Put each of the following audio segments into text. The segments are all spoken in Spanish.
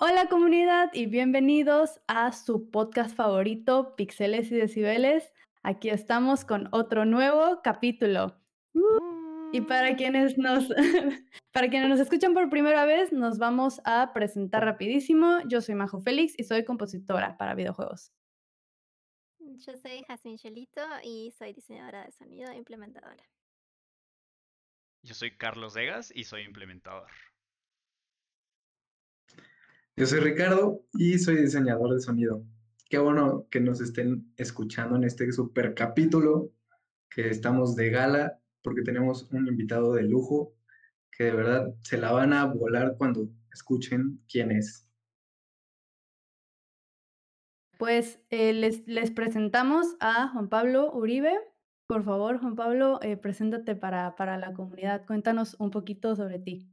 Hola comunidad y bienvenidos a su podcast favorito, Pixeles y Decibeles. Aquí estamos con otro nuevo capítulo. Y para quienes nos para quienes nos escuchan por primera vez, nos vamos a presentar rapidísimo. Yo soy Majo Félix y soy compositora para videojuegos. Yo soy Jazmín Chelito y soy diseñadora de sonido e implementadora. Yo soy Carlos Degas y soy implementador. Yo soy Ricardo y soy diseñador de sonido. Qué bueno que nos estén escuchando en este super capítulo, que estamos de gala, porque tenemos un invitado de lujo que de verdad se la van a volar cuando escuchen quién es. Pues eh, les, presentamos a Juan Pablo Uribe. Por favor, Juan Pablo, eh, preséntate para, para la comunidad. Cuéntanos un poquito sobre ti.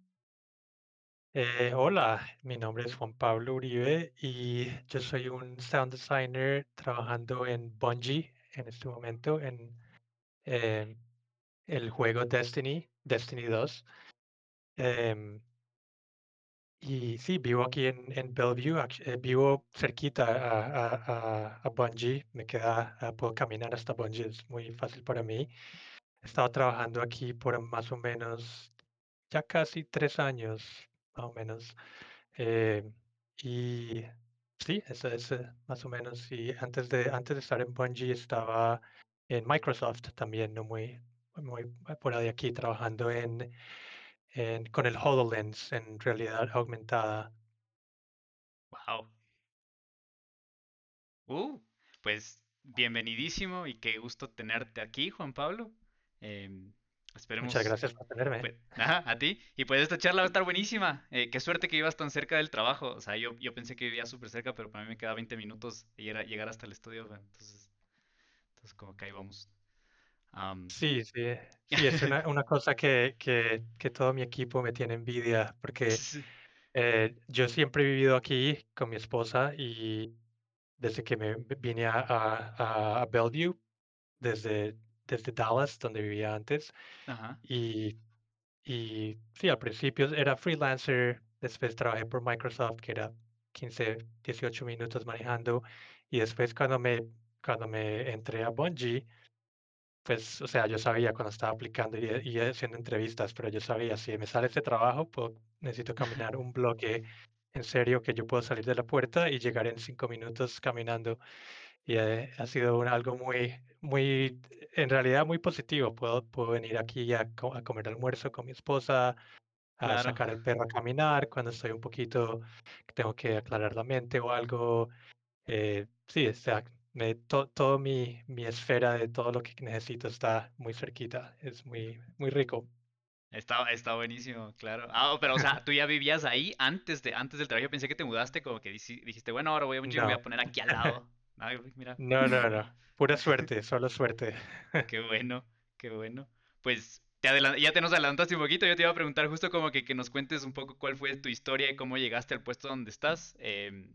Eh, hola, mi nombre es Juan Pablo Uribe y yo soy un sound designer trabajando en Bungie en este momento en em, el juego Destiny, Destiny 2. Em, y sí, vivo aquí en, en Bellevue, eh, vivo cerquita a, a, a- a Bungie, me queda, ah, puedo caminar hasta Bungie, es muy fácil para mí. He estado trabajando aquí por más o menos ya casi tres años, más o menos. Eh, y sí, eso es eh, más o menos. Y antes de, antes de estar en Bungie estaba en Microsoft también, no muy, muy por ahí aquí, trabajando en, en, con el HoloLens en realidad aumentada. Wow. Uh, pues bienvenidísimo y qué gusto tenerte aquí, Juan Pablo. Em, esperemos. Muchas gracias por tenerme. pues, ajá, a ti. Y pues esta charla va a estar buenísima. Eh, qué suerte que ibas tan cerca del trabajo. O sea, yo, yo pensé que vivía súper cerca, pero para mí me queda 20 minutos llegar, llegar hasta el estudio. Entonces, entonces como que ahí vamos. Am, Sí, sí, sí, es una, una cosa que, que, que todo mi equipo me tiene envidia, porque sí. eh, yo siempre he vivido aquí con mi esposa y desde que me vine a, a, a Bellevue, desde, desde Dallas, donde vivía antes, Ajá. y, y sí, al principio era freelancer, después trabajé por Microsoft, que era 15, 18 minutos manejando, y después cuando me, cuando me entré a Bungie, pues, o sea, yo sabía cuando estaba aplicando y, y haciendo entrevistas, pero yo sabía, si me sale este trabajo, puedo- necesito caminar un bloque en serio que yo puedo salir de la puerta y llegar en cinco minutos caminando. Y eh, ha sido un- algo muy, muy, en realidad muy positivo. Puedo, puedo venir aquí a, a comer almuerzo con mi esposa, a Claro. sacar al perro a caminar cuando estoy un poquito, tengo que aclarar la mente o algo. Eh, sí, o sea, me, to- todo mi, mi esfera de todo lo que necesito está muy cerquita. Es muy, muy rico. Está, está buenísimo, claro. Ah, pero o sea, tú ya vivías ahí antes de, antes del trabajo. Yo pensé que te mudaste, como que dijiste, bueno, ahora voy a un me voy a No, poner aquí al lado. Mira, no, no, no. Pura suerte, solo suerte. qué bueno, qué bueno. Pues te ya te nos adelantaste un poquito. Yo te iba a preguntar justo como que, que nos cuentes un poco cuál fue tu historia y cómo llegaste al puesto donde estás. em,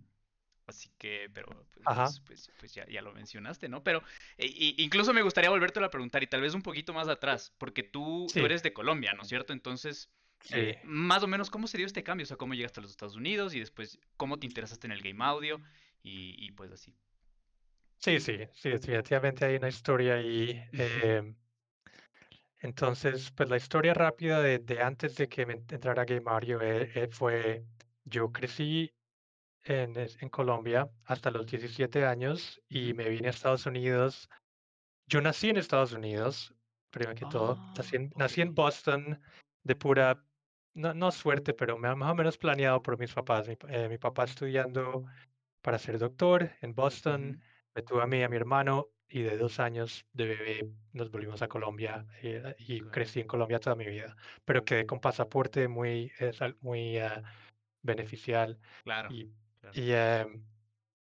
así que, pero pues, pues, pues, pues ya, ya lo mencionaste, ¿no? Pero e- incluso me gustaría volvértelo a preguntar y tal vez un poquito más atrás, porque tú, tú eres de Colombia, ¿no es cierto? Entonces, sí. eh, más o menos, ¿cómo se dio este cambio? O sea, ¿cómo llegaste a los Estados Unidos y después cómo te interesaste en el game audio y, y pues así. Sí, sí, sí, definitivamente hay una historia ahí. em, entonces, pues la historia rápida de, de antes de que me entrara Game Audio eh, eh, fue, yo crecí en, en Colombia hasta los 17 años y me vine a Estados Unidos. Yo nací en Estados Unidos, primero que todo. Nací Ah, en, ok. nací en Boston de pura, no, no suerte, pero más o menos planeado por mis papás. Mi, eh, mi papá estudiando para ser doctor en Boston. Me tuve a mí y a mi hermano y de dos años de bebé nos volvimos a Colombia eh, y crecí en Colombia toda mi vida, pero quedé con pasaporte muy, al- muy ah, beneficial claro, y, claro. y em,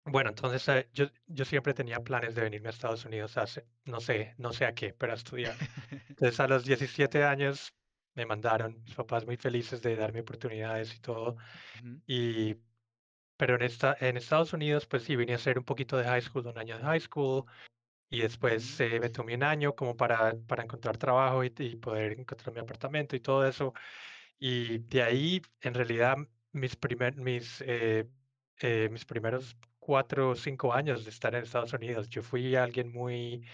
bueno, entonces eh, yo, yo siempre tenía planes de venirme a Estados Unidos hace, no sé, no sé a qué, pero a estudiar. Entonces a los 17 años me mandaron, mis papás muy felices de darme oportunidades y todo. Ujú, Y pero en, esta, en Estados Unidos, pues sí, vine a hacer un poquito de high school, un año de high school, y después eh, me tomé un año como para, para encontrar trabajo y, y poder encontrar mi apartamento y todo eso. Y de ahí, en realidad, mis, primer, mis, eh, eh, mis primeros cuatro o cinco años de estar en Estados Unidos. Yo fui alguien muy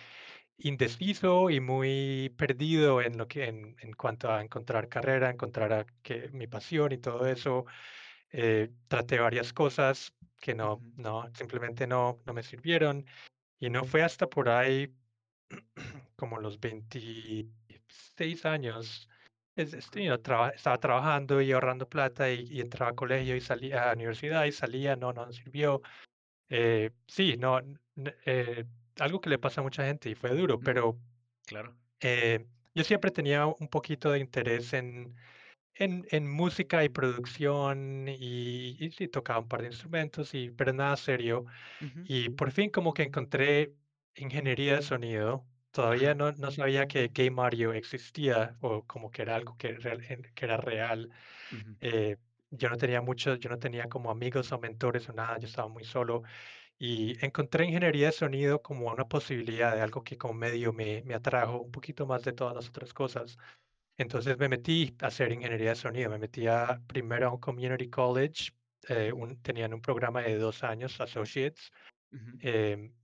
indeciso y muy perdido en lo que en, en cuanto a encontrar carrera, encontrar a que, mi pasión y todo eso. Eh, traté varias cosas que no, no, simplemente no, no me sirvieron. Y no fue hasta por ahí, como los 26 años, es, es- you know, traba- estaba trabajando y ahorrando plata y, y entraba a colegio y salía a la universidad y salía, no, no me sirvió. Eh, sí, no, eh, algo que le pasa a mucha gente y fue duro, pero Claro. eh, yo siempre tenía un poquito de interés en, en, en música y producción y, y sí tocaba un par de instrumentos, y, pero nada serio. Ujú. Y por fin como que encontré ingeniería de sonido. Todavía no, no sabía que Game Audio existía o como que era algo que, que era real. Ujú. Eh, yo no tenía muchos, yo no tenía como amigos o mentores o nada, yo estaba muy solo y encontré ingeniería de sonido como una posibilidad de algo que como medio me, me atrajo un poquito más de todas las otras cosas. Entonces me metí a hacer ingeniería de sonido, me metí a, primero a un community college, eh, un- tenían un programa de dos años, associates, Ujú. em,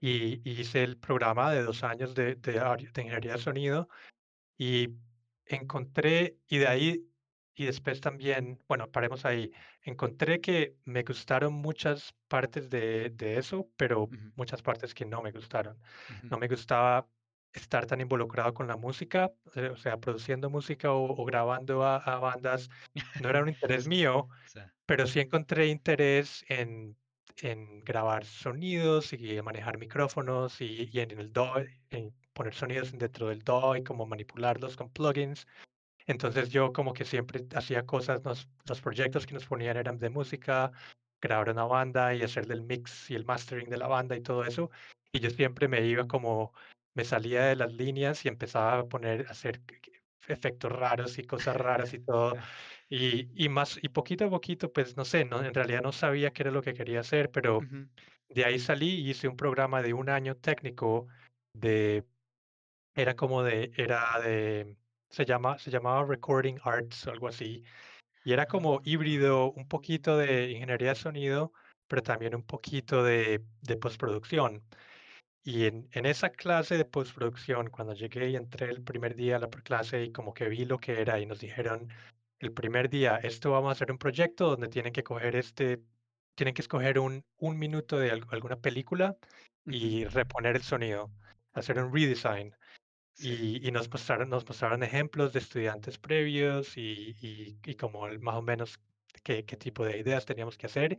y y hice el programa de dos años de, de, de ingeniería de sonido y encontré, y de ahí, y después también, bueno, paremos ahí, encontré que me gustaron muchas partes de, de eso, pero Ujú. muchas partes que no me gustaron. Ujú. No me gustaba estar tan involucrado con la música, eh, o sea, produciendo música o, o grabando a, a bandas, no era un interés mío, pero sí encontré interés en, en grabar sonidos y manejar micrófonos y, y en el DAW, en poner sonidos dentro del DAW y como manipularlos con plugins. Entonces yo como que siempre hacía cosas, nos- los proyectos que nos ponían eran de música, grabar una banda y hacer el mix y el mastering de la banda y todo eso. Y yo siempre me iba como, me salía de las líneas y empezaba a poner, a hacer efectos raros y cosas raras y todo. Y, y más, y poquito a poquito, pues no sé, no, en realidad no sabía qué era lo que quería hacer, pero Ujú. de ahí salí y hice un programa de un año técnico de, era como de, era de, se llama, se llamaba Recording Arts o algo así. Y era como híbrido, un poquito de ingeniería de sonido, pero también un poquito de, de postproducción. Y en, en esa clase de postproducción, cuando llegué y entré el primer día a la clase y como que vi lo que era y nos dijeron el primer día, esto vamos a hacer un proyecto donde tienen que coger este, tienen que escoger un, un minuto de alg- alguna película y reponer el sonido, hacer un redesign. Sí. Y, y nos mostraron, nos mostraron ejemplos de estudiantes previos y, y, y como el- más o menos qué, qué tipo de ideas teníamos que hacer.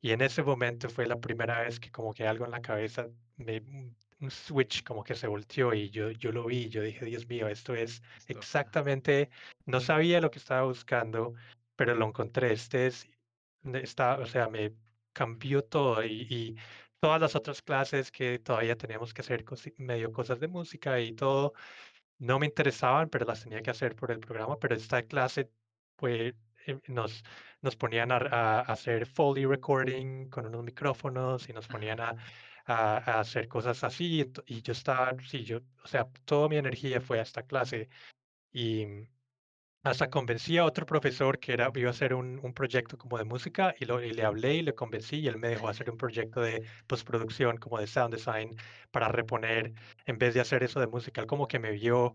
Y en ese momento fue la primera vez que como que algo en la cabeza, me, un un switch como que se volteó y yo, yo lo vi, yo dije, Dios mío, esto es exactamente, no sabía lo que estaba buscando, pero lo encontré, este es, está, o sea, me cambió todo y, y todas las otras clases que todavía teníamos que hacer medio cosas de música y todo, no me interesaban, pero las tenía que hacer por el programa, pero esta clase pues nos, nos ponían a, a hacer Foley recording con unos micrófonos y nos ponían a, a- a hacer cosas así y yo estaba, sí, yo, o sea, toda mi energía fue a esta clase y hasta convencí a otro profesor que era, iba a hacer un, un proyecto como de música y, lo, y le hablé y le convencí y él me dejó hacer un proyecto de postproducción como de sound design para reponer en vez de hacer eso de música. Él como que me vio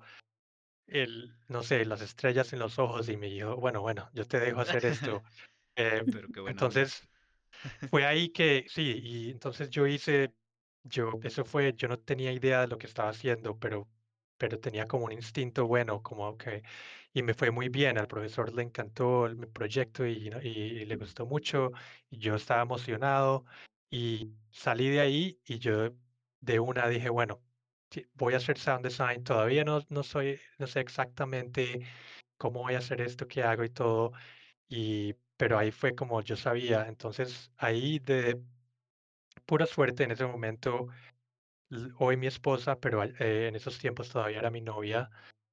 el, no sé, las estrellas en los ojos y me dijo, bueno, bueno, yo te dejo hacer esto. Eh, Pero qué entonces, fue ahí que, sí, y entonces yo hice, yo, eso fue, yo no tenía idea de lo que estaba haciendo, pero, pero tenía como un instinto bueno, como que, y me fue muy bien, al profesor le encantó el, mi proyecto y, y, y le gustó mucho, y yo estaba emocionado, y salí de ahí y yo de una dije, bueno, sí, voy a hacer sound design, todavía no, no soy, no sé exactamente cómo voy a hacer esto que hago y todo, y, pero ahí fue como yo sabía. Entonces, ahí de pura suerte en ese momento, hoy mi esposa, pero eh, en esos tiempos todavía era mi novia,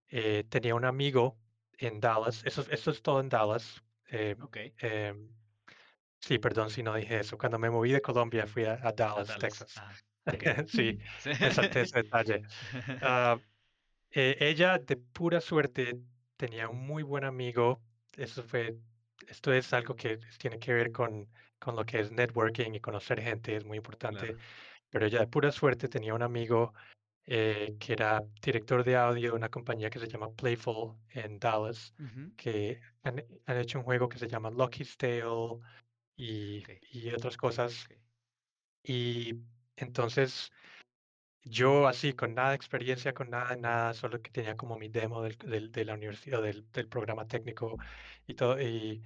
eh, tenía un amigo en Dallas. Eso, es- eso es todo en Dallas. eh, Ok. em, sí, perdón si no dije eso. Cuando me moví de Colombia fui a, a A Dallas. Texas. Ajá. Sí, Sí. me salté ese detalle. Ah, eh, ella de pura suerte tenía un muy buen amigo, eso fue esto es algo que tiene que ver con, con lo que es networking y conocer gente, es muy importante. Claro. Pero ella de pura suerte tenía un amigo eh, que era director de audio de una compañía que se llama Playful en Dallas, Ujú. que han, han hecho un juego que se llama Lucky's Tale y, y otras cosas. Y entonces yo así, con nada de experiencia, con nada, nada, solo que tenía como mi demo del, del- de la universidad, del, del programa técnico y todo. Y,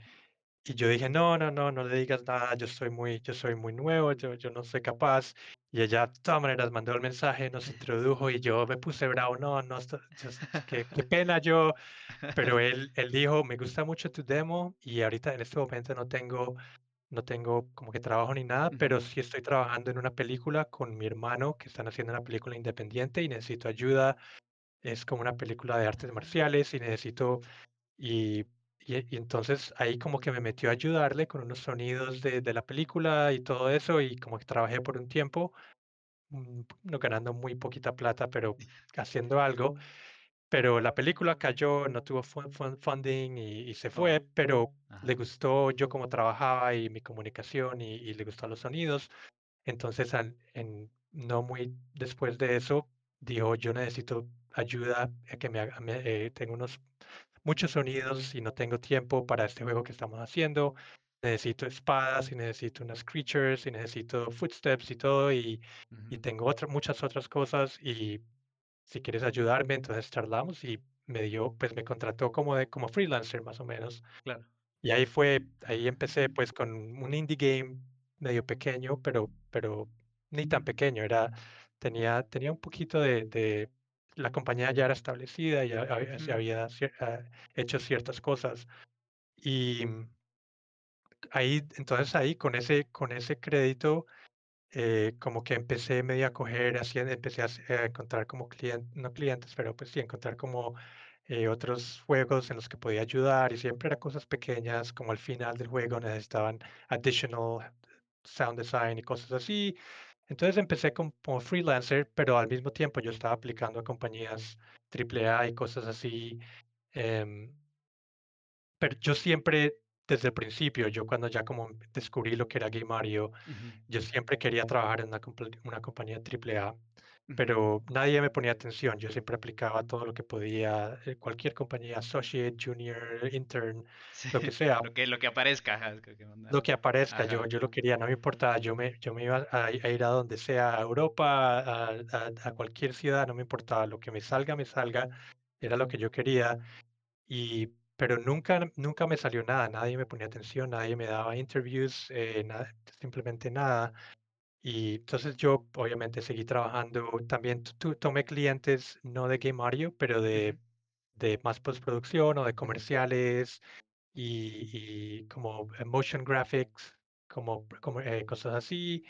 y yo dije, no, no, no, no le digas nada, yo soy muy, yo soy muy nuevo, yo, yo no soy capaz. Y ella, de todas maneras, mandó el mensaje, nos introdujo y yo me puse bravo, no, no, esto- yo- qué, qué pena yo. Pero él, él dijo, me gusta mucho tu demo y ahorita en este momento no tengo no tengo como que trabajo ni nada, pero Ujú. sí estoy trabajando en una película con mi hermano que están haciendo una película independiente y necesito ayuda. Es como una película de artes marciales y necesito, y, y, y entonces ahí como que me metió a ayudarle con unos sonidos de, de la película y todo eso y como que trabajé por un tiempo, mm, no ganando muy poquita plata, pero haciendo algo. Pero la película cayó, no tuvo fun- fun- funding y, y se Oh. fue, pero le Ajá. gustó yo cómo trabajaba y mi comunicación y, y le gustó los sonidos. Entonces, al- en, no muy después de eso, dijo, yo necesito ayuda, a que me, haga- me- eh, tengo unos muchos sonidos y no tengo tiempo para este juego que estamos haciendo. Necesito espadas y necesito unas creatures y necesito footsteps y todo y, y Ujú. tengo otra- muchas otras cosas y si quieres ayudarme, entonces charlamos y me dio, pues me contrató como de, como freelancer más o menos. Claro. Y ahí fue, ahí empecé pues con un indie game medio pequeño, pero, pero ni tan pequeño, era, tenía, tenía un poquito de, de- la compañía ya era establecida, ya había, se había cier- ah, hecho ciertas cosas. Y ahí, entonces ahí con ese, con ese crédito eh, como que empecé medio a coger, así empecé a, a encontrar como clientes, no clientes, pero pues sí, encontrar como eh, otros juegos en los que podía ayudar y siempre eran cosas pequeñas, como al final del juego necesitaban additional sound design y cosas así. Entonces empecé como, como freelancer, pero al mismo tiempo yo estaba aplicando a compañías AAA y cosas así. em, pero yo siempre, desde el principio, yo cuando ya como descubrí lo que era Game Mario, yo siempre quería trabajar en una, una compañía AAA, Ujú. pero nadie me ponía atención. Yo siempre aplicaba todo lo que podía, eh, cualquier compañía, associate, junior, intern, Sí, lo que sea, lo que, lo que aparezca, ajá, que lo que aparezca. Yo, yo lo quería, no me importaba. Yo me, yo me iba a, a ir a donde sea, a Europa, a, a- a cualquier ciudad, no me importaba. Lo que me salga, me salga. Era lo que yo quería. Y, pero nunca, nunca me salió nada. Nadie me ponía atención, nadie me daba interviews, eh, nada, simplemente nada. Y entonces yo obviamente seguí trabajando. También tomé clientes no de Game Audio, pero de, de más postproducción o de comerciales y, y como eh, motion graphics, como, como eh, cosas así.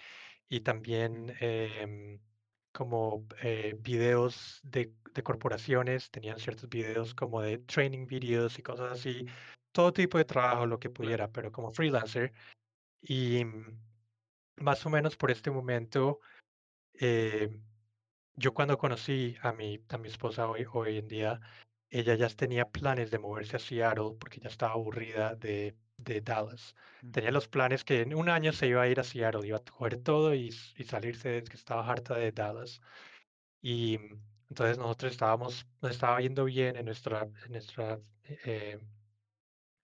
Y también Ujú. Como eh, videos de, de corporaciones, tenían ciertos videos como de training videos y cosas así. Todo tipo de trabajo, lo que pudiera, pero como freelancer. Y mm, más o menos por este momento, eh, yo cuando conocí a mi, a mi esposa hoy, hoy en día, ella ya tenía planes de moverse a Seattle porque ya estaba aburrida de, de Dallas. Tenía los planes que en un año se iba a ir a Seattle, iba a coger todo y, y salirse, de que estaba harta de Dallas. Y mm, entonces nosotros estábamos, nos estaba yendo bien en nuestra, en nuestra eh,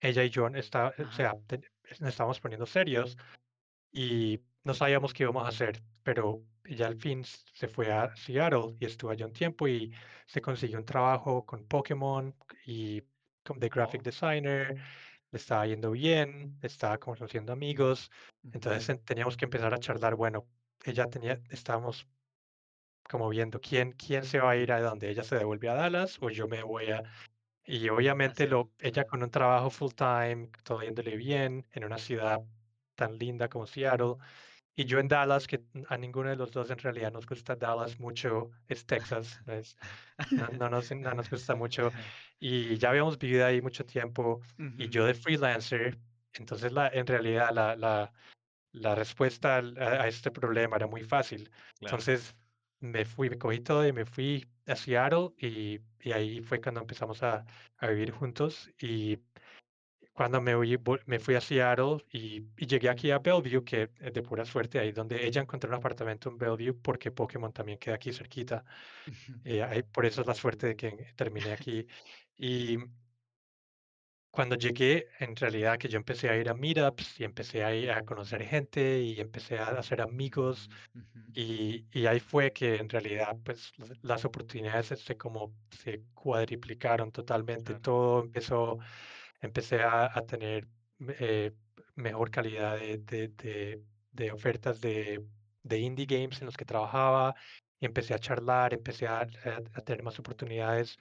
ella y yo, está, o sea, te- nos estábamos poniendo serios y no sabíamos qué íbamos a hacer, pero ella al fin se fue a Seattle y estuvo allá un tiempo y se consiguió un trabajo con Pokémon y de graphic Oh. designer, le estaba yendo bien, estaba conociendo amigos, entonces en- teníamos que empezar a charlar, bueno, ella tenía, estábamos como viendo quién, quién se va a ir a donde ella se devuelve a Dallas o yo me voy a... Y obviamente lo, ella con un trabajo full time, todo yéndole bien, en una ciudad tan linda como Seattle, y yo en Dallas, que a ninguno de los dos en realidad nos gusta Dallas mucho, es Texas, no, es- no, no nos, no nos gusta mucho, y ya habíamos vivido ahí mucho tiempo, y Ujú. yo de freelancer, entonces la, en realidad la, la, la respuesta a, a este problema era muy fácil. Claro. Entonces me fui, me cogí todo y me fui a Seattle, y, y ahí fue cuando empezamos a, a vivir juntos, y cuando me, huí- me fui a Seattle y, y llegué aquí a Bellevue, que es de pura suerte, ahí donde ella encontró un apartamento en Bellevue, porque Pokémon también queda aquí cerquita. eh, ahí- por eso es la suerte de que terminé aquí. Y cuando llegué, en realidad que yo empecé a ir a meetups y empecé a ir a conocer gente y empecé a hacer amigos Mm, ujú, y, y ahí fue que en realidad pues las, las oportunidades se como se cuadriplicaron totalmente. Claro. Todo empezó, empecé a, a tener eh, mejor calidad de, de, de- de ofertas de, de indie games en los que trabajaba. Empecé a charlar, empecé a, a- a tener más oportunidades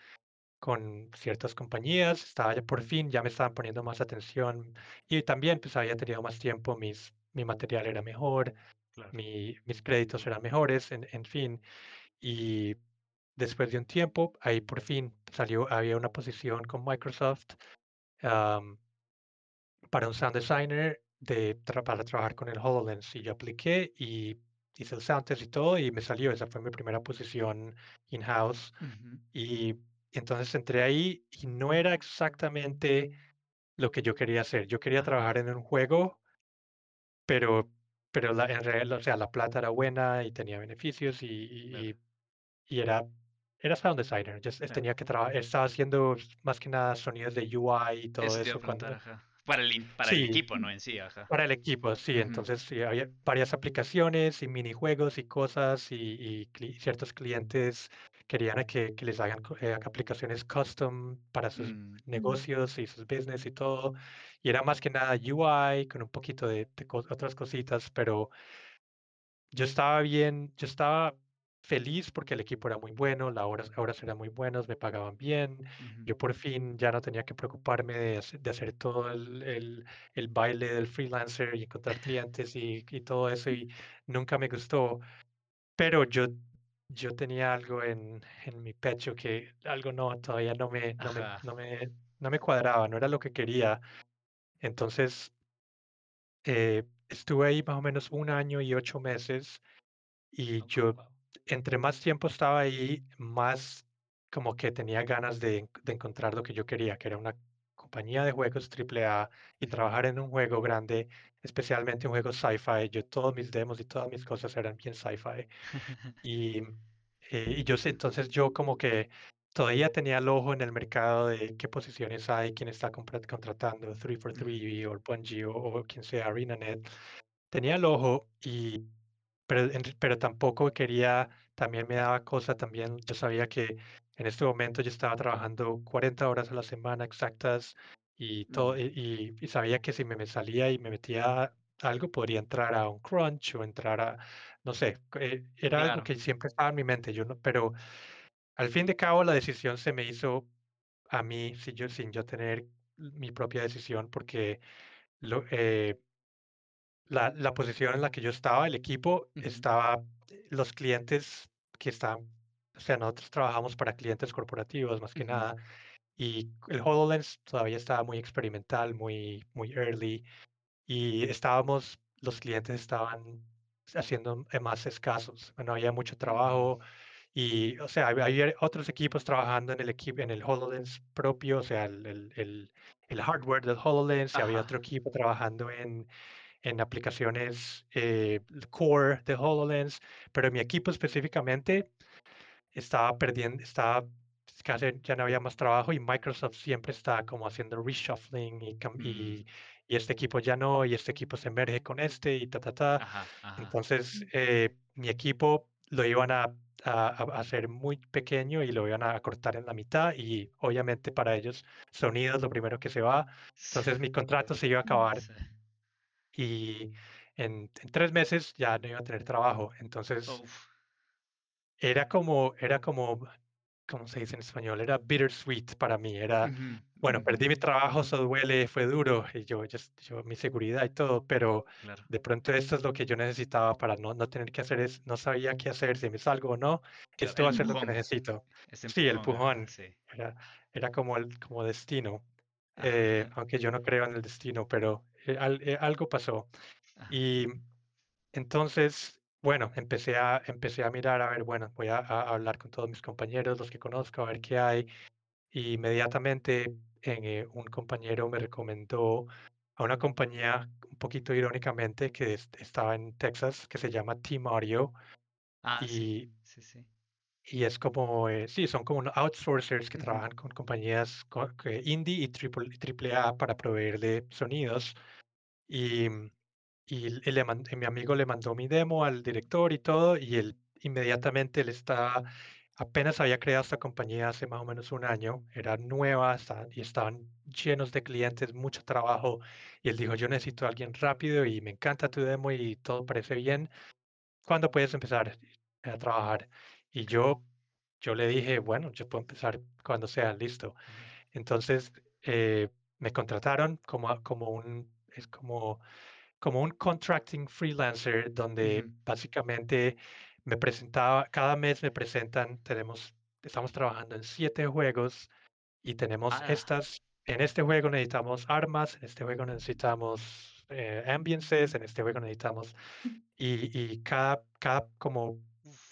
con ciertas compañías, estaba ya por fin, ya me estaban poniendo más atención y también pues había tenido más tiempo, mis, mi material era mejor, Claro. mi- mis créditos eran mejores, en, en fin. Y después de un tiempo, ahí por fin salió, había una posición con Microsoft am, para un sound designer de, tra- para trabajar con el HoloLens y yo apliqué y hice el sound test y todo y me salió, esa fue mi primera posición in-house. Ujú, Y entonces entré ahí y no era exactamente lo que yo quería hacer. Yo quería trabajar en un juego, pero, pero la, en realidad, o sea, la plata era buena y tenía beneficios y, y- y- y era, era sound designer. Yo Claro. tenía que trabajar, estaba haciendo más que nada sonidos de UI y todo Eso eso cuando. Para el, para el sí, equipo, ¿no? En sí, ajá. para el equipo, sí. Ujú, Entonces sí, había varias aplicaciones y minijuegos y cosas y, y cli- ciertos clientes querían que, que les hagan co- eh, aplicaciones custom para sus mm, negocios y sus business y todo. Y era más que nada UI con un poquito de, de cos- otras cositas, pero yo estaba bien, yo estaba feliz porque el equipo era muy bueno, las horas, horas eran muy buenas, me pagaban bien. ujú, Yo por fin ya no tenía que preocuparme de, de hacer todo el, el- el baile del freelancer y encontrar clientes y, y todo eso y nunca me gustó. Pero yo, yo tenía algo en, en mi pecho que algo no, todavía no me, no me, no me, no me cuadraba, no era lo que quería. Entonces eh, estuve ahí más o menos un año y ocho meses y yo, entre más tiempo estaba ahí, más como que tenía ganas de, en- de encontrar lo que yo quería, que era una compañía de juegos triple A y trabajar en un juego grande, especialmente un juego sci-fi. Yo, todos mis demos y todas mis cosas eran bien sci-fi. Y, eh, y yo entonces yo como que todavía tenía el ojo en el mercado de qué posiciones hay, quién está contratando, ujú, 343 o Bungie o, o quien sea, ArenaNet. Tenía el ojo y pero, pero tampoco quería, también me daba cosa, también yo sabía que en este momento yo estaba trabajando 40 horas a la semana exactas y todo, y, y- sabía que si me, me salía y me metía algo, podría entrar a un crunch o entrar a, no sé, eh, era algo Claro. que siempre estaba en mi mente, yo no, pero al fin de cabo la decisión se me hizo a mí, si yo, sin yo tener mi propia decisión, porque lo, eh, la, la posición en la que yo estaba, el equipo, ujú, estaba, eh, los clientes que estaban, o sea, nosotros trabajamos para clientes corporativos más que ujú, nada, y el HoloLens todavía estaba muy experimental, muy, muy early, y estábamos, los clientes estaban haciendo eh, más escasos, no había mucho trabajo, y, o sea, había otros equipos trabajando en el equipo, en el HoloLens propio, o sea, el, el, el, el hardware del HoloLens, y había otro equipo trabajando en en aplicaciones eh, core de HoloLens, pero mi equipo específicamente estaba perdiendo, estaba casi ya no había más trabajo y Microsoft siempre está como haciendo reshuffling y, mm, y, y este equipo ya no, y este equipo se emerge con este y ta, ta, ta. Ajá, ajá. Entonces, eh, mi equipo lo iban a, a- a hacer muy pequeño y lo iban a cortar en la mitad y obviamente para ellos sonido es lo primero que se va. Entonces mi contrato se iba a acabar. Y en, en tres meses ya no iba a tener trabajo. Entonces Uf. era como, era como, ¿cómo se dice en español? Era bittersweet para mí. Era, Ujú, bueno, ujú, perdí mi trabajo, eso duele, fue duro, y yo, yo, yo- mi seguridad y todo, pero Claro. de pronto esto es lo que yo necesitaba para no, no tener que hacer, es, no sabía qué hacer, si me salgo o no, Claro, esto va a ser lo que empujón. necesito. Ese Sí, el empujón, pujón, sí. era, era como el como destino, Ajá, eh, aunque yo no creo en el destino, pero eh, al- eh, algo pasó. ajá. Y entonces, bueno, empecé a, empecé a mirar, a ver, bueno, voy a, a hablar con todos mis compañeros, los que conozco, a ver qué hay. Y inmediatamente eh, un compañero me recomendó a una compañía, un poquito irónicamente, que es- estaba en Texas, que se llama Team Audio. Ah, Y, sí, sí. y es como, eh, sí, son como outsourcers que Ujú. trabajan con compañías indie y triple, triple A para proveerle sonidos. Y, mm, y y le man- y mi amigo le mandó mi demo al director y todo, y él inmediatamente él está, apenas había creado esta compañía hace más o menos un año, era nueva y estaban llenos de clientes, mucho trabajo, y él dijo, yo necesito a alguien rápido y me encanta tu demo y todo parece bien, ¿cuándo puedes empezar a trabajar? Y yo, yo le dije, bueno, yo puedo empezar cuando sea listo. Entonces, eh, me contrataron como, como un, es como como un contracting freelancer donde Ujú. básicamente me presentaba, cada mes me presentan, tenemos, estamos trabajando en siete juegos y tenemos Ah, estas, en este juego necesitamos armas, en este juego necesitamos eh, ambiences, en este juego necesitamos y, y cada, cada como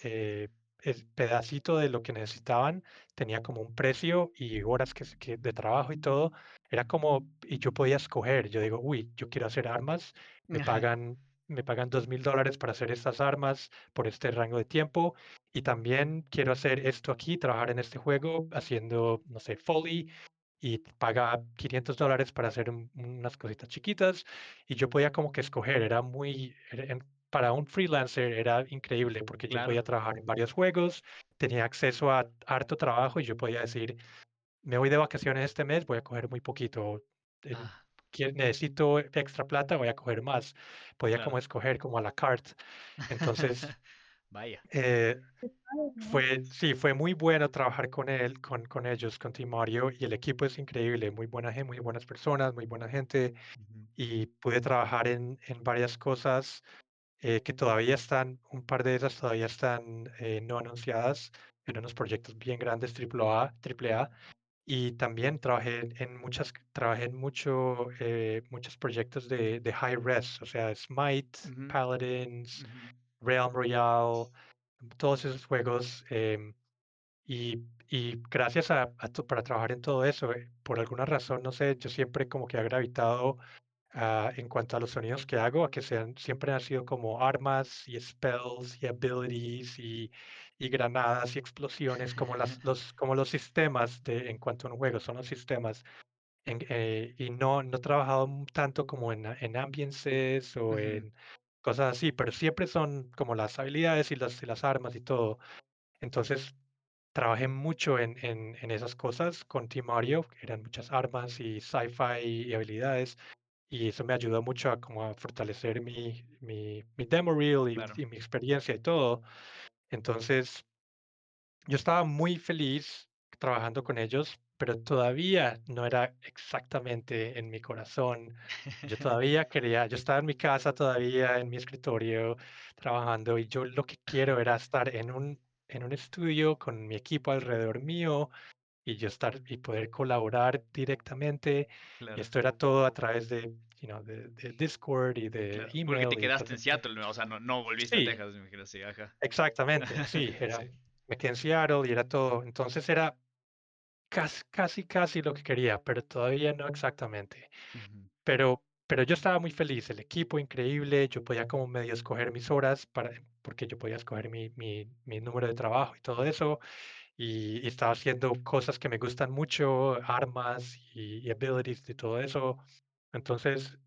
eh, es- pedacito de lo que necesitaban tenía como un precio y horas que, que de trabajo y todo. Era como, y yo podía escoger, yo digo, uy, yo quiero hacer armas, me Ajá. pagan, me pagan dos mil dólares para hacer estas armas por este rango de tiempo y también quiero hacer esto aquí, trabajar en este juego haciendo, no sé, Foley y paga 500 dólares para hacer un- unas cositas chiquitas y yo podía como que escoger, era muy, era- en- para un freelancer era increíble porque yo podía Claro. trabajar en varios juegos, tenía acceso a harto trabajo y yo podía decir, me voy de vacaciones este mes, voy a coger muy poquito, en- Ah, necesito extra plata, voy a coger más, podía como claro. escoger como a la carte. Entonces, Vaya. eh, fue, sí, fue muy bueno trabajar con él, con, con ellos, con Team Mario, y el equipo es increíble, muy buena gente, muy buenas personas, muy buena gente, Ujú. y pude trabajar en, en varias cosas eh, que todavía están, un par de esas todavía están eh, no anunciadas, en unos proyectos bien grandes, triple A, triple A, y también trabajé en muchas, trabajé en mucho, eh, muchos proyectos de, de high res, o sea, Smite, Ujú. Paladins, Ujú. Realm Royale, todos esos juegos. em, y, y gracias a, a para trabajar en todo eso, eh, por alguna razón, no sé, yo siempre como que he gravitado ah, en cuanto a los sonidos que hago, a que sean, siempre han sido como armas y spells y abilities y, y granadas y explosiones, como, las, los, como los sistemas de, en cuanto a un juego, son los sistemas. en- eh, y no, no he trabajado tanto como en, en ambiences o en cosas así, pero siempre son como las habilidades y las, y las armas y todo. Entonces, Trabajé mucho en, en, en esas cosas con Team Mario, que eran muchas armas y sci-fi y habilidades, y eso me ayudó mucho a, como a fortalecer mi, mi, mi demo reel y, Claro. y mi experiencia y todo. Entonces, yo estaba muy feliz trabajando con ellos, pero todavía no era exactamente en mi corazón. Yo todavía quería, yo estaba en mi casa todavía, en mi escritorio, trabajando, y yo lo que quiero era estar en un, en un estudio con mi equipo alrededor mío y yo estar y poder colaborar directamente. Y Claro, esto era todo a través de, you know, de, de Discord y de claro. Porque te email y quedaste en. Seattle, ¿no? O sea, no, no volviste a Sí, Texas, me imagino, sí, ajá. exactamente, sí, era, Sí. me quedé en Seattle y era todo. Entonces era casi, casi, casi lo que quería, pero todavía no exactamente. Ujú. Pero, pero yo estaba muy feliz, el equipo increíble, yo podía como medio escoger mis horas para, porque yo podía escoger mi, mi, mi número de trabajo y todo eso, y, y estaba haciendo cosas que me gustan mucho, armas y, y abilities y todo eso. Entonces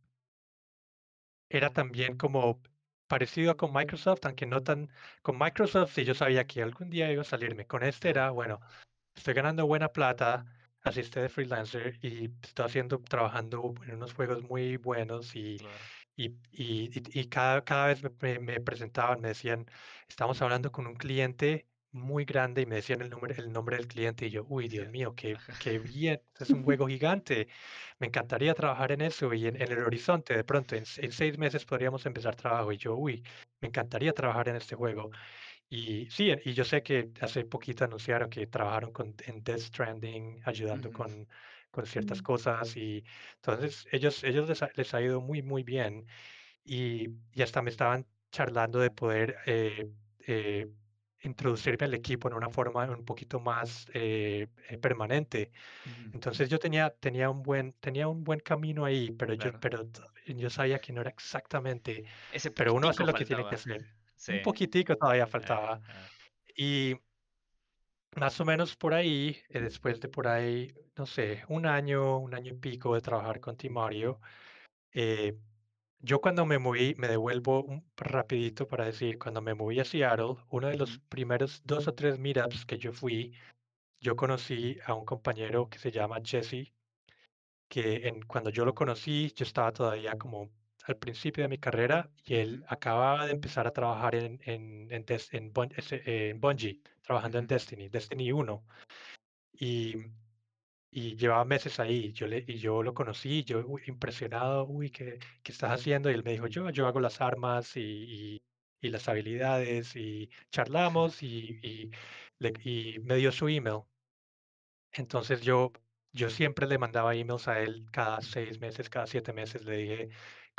era también como parecido con Microsoft, aunque no tan con Microsoft, sí yo sabía que algún día iba a salirme. Con este era, bueno, estoy ganando buena plata, así esté de freelancer y estoy haciendo, trabajando en unos juegos muy buenos y, Claro. y, y, y- y cada, cada vez me- me presentaban, me decían, estamos hablando con un cliente muy grande y me decían el nombre, el nombre del cliente y yo, uy, Dios mío, qué, qué bien, es un juego gigante, me encantaría trabajar en eso y en, en el horizonte, de pronto, en, en seis meses podríamos empezar trabajo y yo, uy, me encantaría trabajar en este juego. Y sí, y yo sé que hace poquito anunciaron que trabajaron con, en Death Stranding, ayudando Ujú. con, con ciertas Mm. cosas y entonces ellos, ellos les ha, les ha ido muy, muy bien y, y hasta me estaban charlando de poder eh, eh, introducirme al equipo en una forma un poquito más eh, eh, permanente. Entonces yo tenía, tenía, un buen, tenía un buen camino ahí, pero yo, Claro. pero t- yo sabía que no era exactamente, Ese pero uno hace lo que tiene que hacer. Sí. Un poquitico todavía Ah, faltaba. ah, Y más o menos por ahí, eh, después de por ahí, no sé, un año, un año y pico de trabajar con Timario, eh, yo cuando me moví, me devuelvo un rapidito para decir, cuando me moví a Seattle, uno de los primeros dos o tres meetups que yo fui, yo conocí a un compañero que se llama Jesse, que en, cuando yo lo conocí, yo estaba todavía como al principio de mi carrera y él acababa de empezar a trabajar en, en, en, en, Bungie, trabajando en. Destiny, Destiny uno Y, y llevaba meses ahí. Yo le, y yo lo conocí, yo uy, impresionado, uy, ¿qué, qué estás haciendo? Y él me dijo, yo, yo hago las armas y, y, y las habilidades y charlamos y, le- y me dio su email. Entonces yo, yo siempre le mandaba emails a él cada seis meses, cada siete meses. Le dije,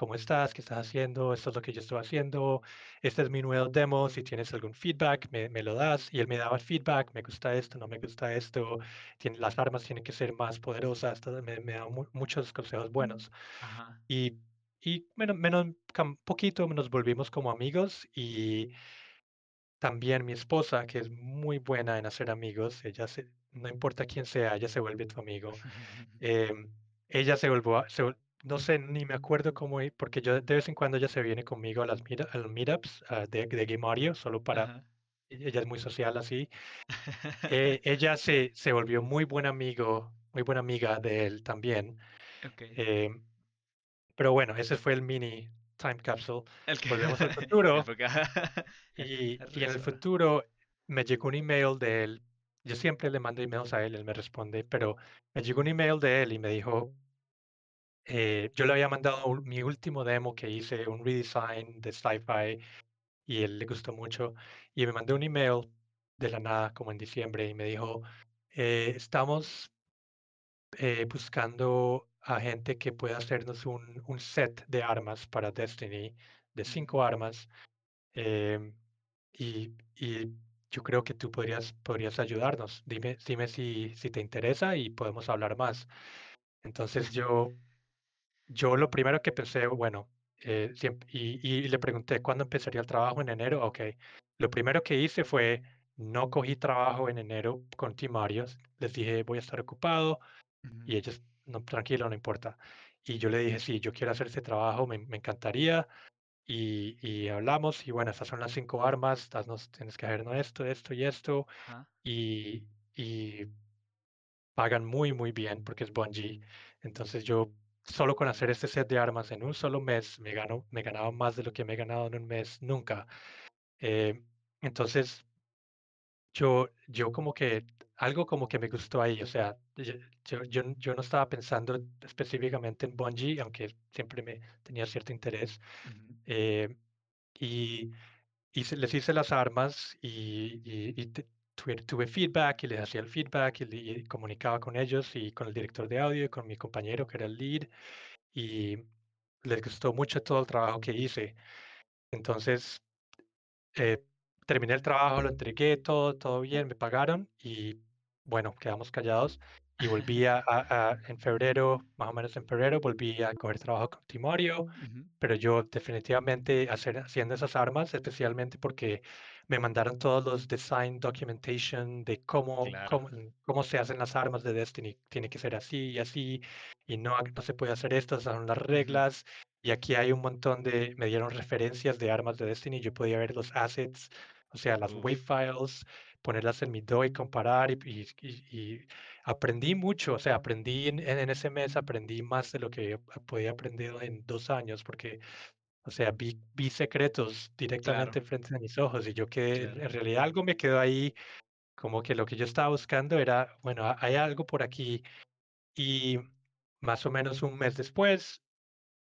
¿cómo estás? ¿Qué estás haciendo? Esto es lo que yo estoy haciendo. Este es mi nuevo demo. Si tienes algún feedback, me, me lo das. Y él me daba feedback. Me gusta esto, no me gusta esto. Tiene, las armas tienen que ser más poderosas. me, me daba mu- muchos consejos buenos. Ajá. Y, y menos, menos, poquito nos volvimos como amigos. Y también mi esposa, que es muy buena en hacer amigos, ella se, no importa quién sea, ella se vuelve tu amigo. Em, ella se volvió, a- se no sé, ni me acuerdo cómo, porque yo de vez en cuando ella se viene conmigo a las meet- a los meetups ah, de, de Game Audio, solo para, e- ella es muy social así. Eh, ella se, se volvió muy buen amigo, muy buena amiga de él también. Em, pero bueno, ese fue el mini time capsule. El que... Volvemos al futuro. Y, y en el futuro me llegó un email de él. Yo siempre le mando emails a él, él me responde, pero me llegó un email de él y me dijo, eh, yo le había mandado mi último demo que hice, un redesign de sci-fi, y él le gustó mucho. Y me mandó un email de la nada, como en diciembre, y me dijo, eh, estamos eh, buscando a gente que pueda hacernos un, un set de armas para Destiny, de cinco armas. em, y, y yo creo que tú podrías, podrías ayudarnos. Dime, dime si, si te interesa y podemos hablar más. Entonces yo, yo lo primero que pensé, bueno, eh, y, y le pregunté cuándo empezaría el trabajo en enero. Ok, lo primero que hice fue no cogí trabajo en enero con Timarios. Les dije, voy a estar ocupado Ujú. y ellos, no, tranquilo, no importa. Y yo le dije, sí, yo quiero hacer ese trabajo, me, me encantaría. Y, y hablamos, y bueno, estas son las cinco armas, nos tienes que hacer ¿no? esto, esto y esto, Ajá. y, y pagan muy, muy bien porque es Bungie. Entonces yo, solo con hacer este set de armas en un solo mes, me gano, me ganaba más de lo que me he ganado en un mes nunca. Eh, entonces yo, yo como que, algo como que me gustó ahí, o sea, yo, yo, yo no estaba pensando específicamente en Bungie, aunque siempre me tenía cierto interés. Ujú. eh, y hice- les hice las armas y, y- y tuve, feedback y les hacía el feedback y, y comunicaba con ellos y con el director de audio y con mi compañero que era el lead y les gustó mucho todo el trabajo que hice. Entonces, eh, terminé el trabajo, lo entregué, todo, todo bien, me pagaron y bueno, quedamos callados y volví a, a- en febrero, más o menos en febrero, volví a coger trabajo con Timorio Ujú. pero yo definitivamente hacer, haciendo esas armas, especialmente porque me mandaron todos los design documentation de cómo, Claro. cómo, cómo se hacen las armas de Destiny. Tiene que ser así y así, y no, no se puede hacer esto, esas son las reglas. Y aquí hay un montón de, me dieron referencias de armas de Destiny, yo podía ver los assets, o sea, las wave files, ponerlas en mi DOI, y comparar y, y- y- y aprendí mucho, o sea, aprendí en, en ese mes, aprendí más de lo que podía aprender en dos años, porque o sea, vi, vi secretos Claro, directamente enfrente de mis ojos y yo que en claro. realidad algo me quedó ahí, como que lo que yo estaba buscando era, bueno, ha- hay algo por aquí y más o menos un mes después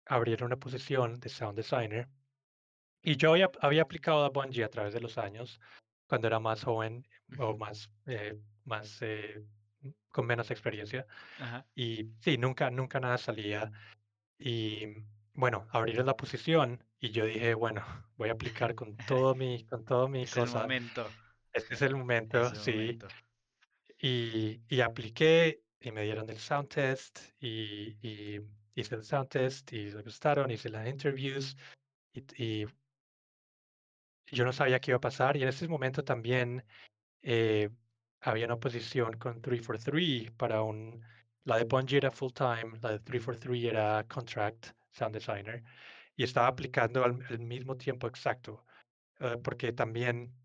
abrieron una posición de sound designer y yo había, había aplicado a Bungie a través de los años cuando era más joven o más, eh, más eh, con menos experiencia Ajá. y sí, nunca, nunca nada salía Y bueno, abrieron la posición y yo dije, bueno, voy a aplicar con todo mi, con todo mi Es el cosa. momento. Este es el momento, Ese sí. momento. Y, y apliqué y me dieron el sound test y, y hice el sound test y le gustaron, hice las interviews y, y yo no sabía qué iba a pasar. Y en ese momento también eh, había una posición con 343 para un... La de Bungie era full time, la de 343 era contract sound designer. Y estaba aplicando al, al mismo tiempo exacto, eh, porque también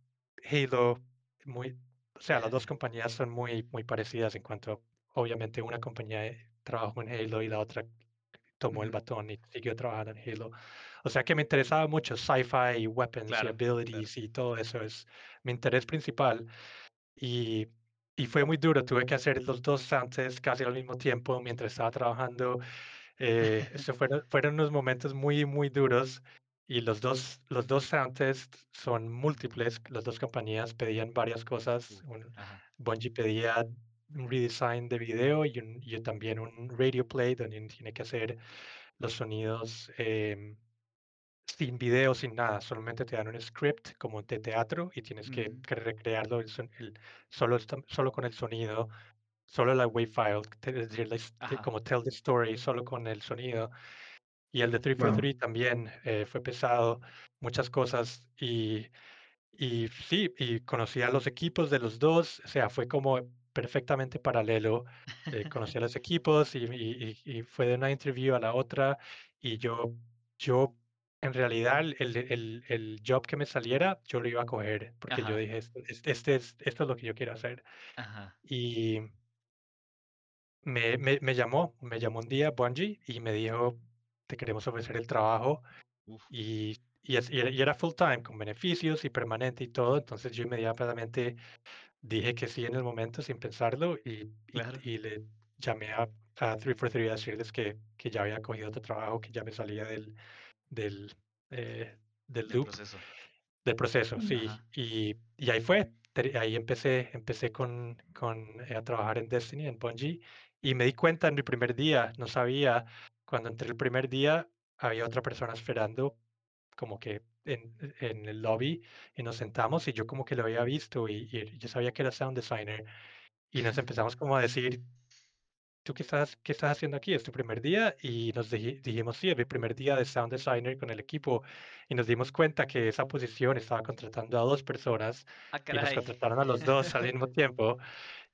Halo, muy, o sea, las dos compañías son muy, muy parecidas en cuanto, obviamente, una compañía eh, trabajó en Halo y la otra tomó el batón y siguió trabajando en Halo. O sea que me interesaba mucho sci-fi y weapons y Claro, claro. abilities y todo eso es mi interés principal. Y, y fue muy duro, tuve que hacer los dos tests casi al mismo tiempo mientras estaba trabajando. Eh, fueron, fueron unos momentos muy, muy duros. Y los dos, los dos sound tests son múltiples. Las dos compañías pedían varias cosas. Un. Bungie pedía un redesign de video y, un- y también un radio play donde tiene que hacer los sonidos em, sin video, sin nada. Solamente te dan un script como de teatro y tienes que, que recrearlo el el- solo, solo con el sonido, solo la wave file, es decir, la como tell the story, solo con el sonido. Y el de Wow. 343 también eh, fue pesado, muchas cosas. Y, y sí, y conocí a los equipos de los dos, o sea, fue como perfectamente paralelo. eh, conocí a los equipos y, y- y- fue de una interview a la otra. Y yo, yo en realidad, el, el, el- job que me saliera, yo lo iba a coger, porque yo Ajá. dije, esto, es- este es, esto es lo que yo quiero hacer. Ajá. Y me, me, me llamó, me llamó un día Bungie y me dijo, te queremos ofrecer el trabajo y, y, es- y era y era full time, con beneficios y permanente y todo. Entonces yo inmediatamente dije que sí en el momento sin pensarlo y, Claro. le llamé a, a 343 a decirles que, que ya había cogido otro trabajo, que ya me salía del, del, eh, del loop. proceso. Del proceso, sí. Y, y ahí fue. Ahí empecé, empecé con, con, eh, a trabajar en Destiny, en Bungie, y me di cuenta en mi primer día, no sabía, cuando entré el primer día, había otra persona esperando como que en, en el lobby y nos sentamos y yo como que lo había visto y, y yo sabía que era sound designer y nos empezamos como a decir, ¿tú qué estás, qué estás haciendo aquí? ¿Es tu primer día? Y nos diji- dijimos, sí, es mi primer día de sound designer con el equipo. Y nos dimos cuenta que esa posición estaba contratando a dos personas Ah, y nos contrataron a los dos al mismo tiempo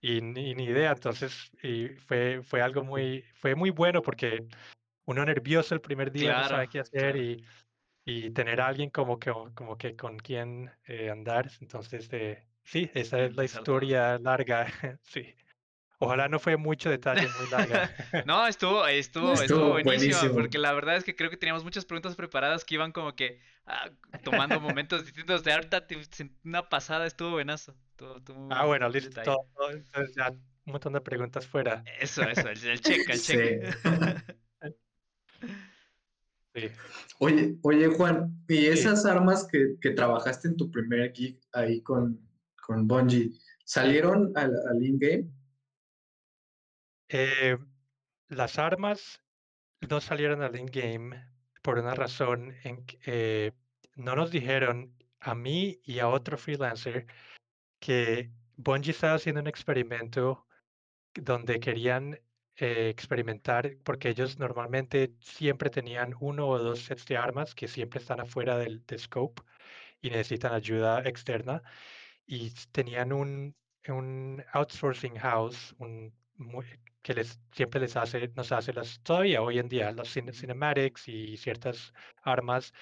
y ni, ni idea. Entonces, y fue, fue algo muy, fue muy bueno porque uno nervioso el primer día no sabe Claro, qué hacer claro. y, y tener a alguien como que, como que con quien eh, andar. Entonces, eh, sí, esa es la historia larga. Sí. Ojalá no fue mucho detalle, muy larga. No, estuvo, estuvo, estuvo buenísimo. porque la verdad es que creo que teníamos muchas preguntas preparadas que iban como que ah, tomando momentos distintos de se- una pasada estuvo buenazo. Estuvo, estuvo muy Ah, buen bueno, listo, detalle. todo, todo, entonces ya un montón de preguntas fuera. Eso, eso, el, el check, el Sí. Sí. Oye, oye, Juan, ¿y Sí. esas armas que, que trabajaste en tu primer gig ahí con, con Bungie, salieron al, al in-game? Eh, las armas no salieron al in-game por una razón en que eh, no nos dijeron a mí y a otro freelancer que Bungie estaba haciendo un experimento donde querían eh, experimentar, porque ellos normalmente siempre tenían uno o dos sets de armas que siempre están afuera del, del scope y necesitan ayuda externa. Y tenían un, un outsourcing house un, que les, siempre les hace, nos hace las, todavía hoy en día, los cine- cinematics y ciertas armas.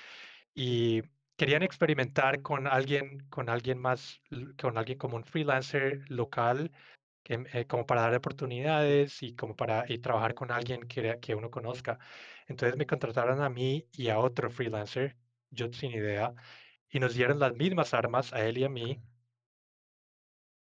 Y querían experimentar con alguien, con alguien más, con alguien como un freelancer local que, eh, como para dar oportunidades y como para y trabajar con alguien que, que uno conozca. Entonces me contrataron a mí y a otro freelancer, yo sin idea, y nos dieron las mismas armas a él y a mí,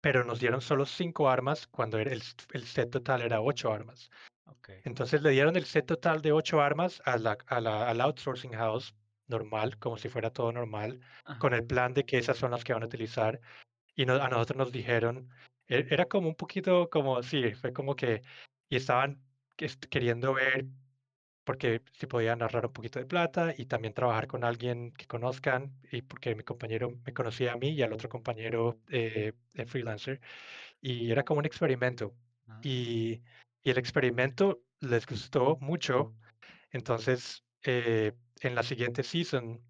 pero nos dieron solo cinco armas cuando el, el set total era ocho armas. Ok. Entonces le dieron el set total de ocho armas a la, a la- al outsourcing house normal, como si fuera todo normal, con Ajá. el plan de que esas son las que van a utilizar. Y no- a nosotros nos dijeron, e- era como un poquito como, sí, fue como que, y estaban que est- queriendo ver porque si podían ahorrar un poquito de plata y también trabajar con alguien que conozcan y porque mi compañero me conocía a mí y al otro compañero eh, eh, freelancer y era como un experimento Ah, y, y el experimento les gustó mucho, entonces eh, en la siguiente season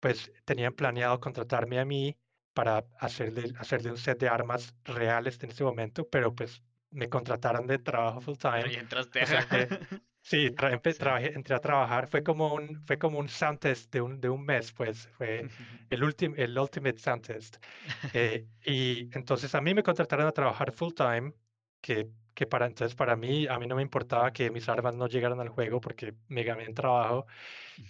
pues tenían planeado contratarme a mí para hacerle, hacerle un set de armas reales en ese momento, pero pues me contrataron de trabajo full time. ya entraste. O sea que sí, tra- trabajé- entré a trabajar. Fue como un, fue como un sound test de un, de un mes, pues fue el, ultim- el ultimate sound test. Eh, y entonces a mí me contrataron a trabajar full time, que, que para entonces para mí, a mí no me importaba que mis armas no llegaran al juego porque me gané el trabajo.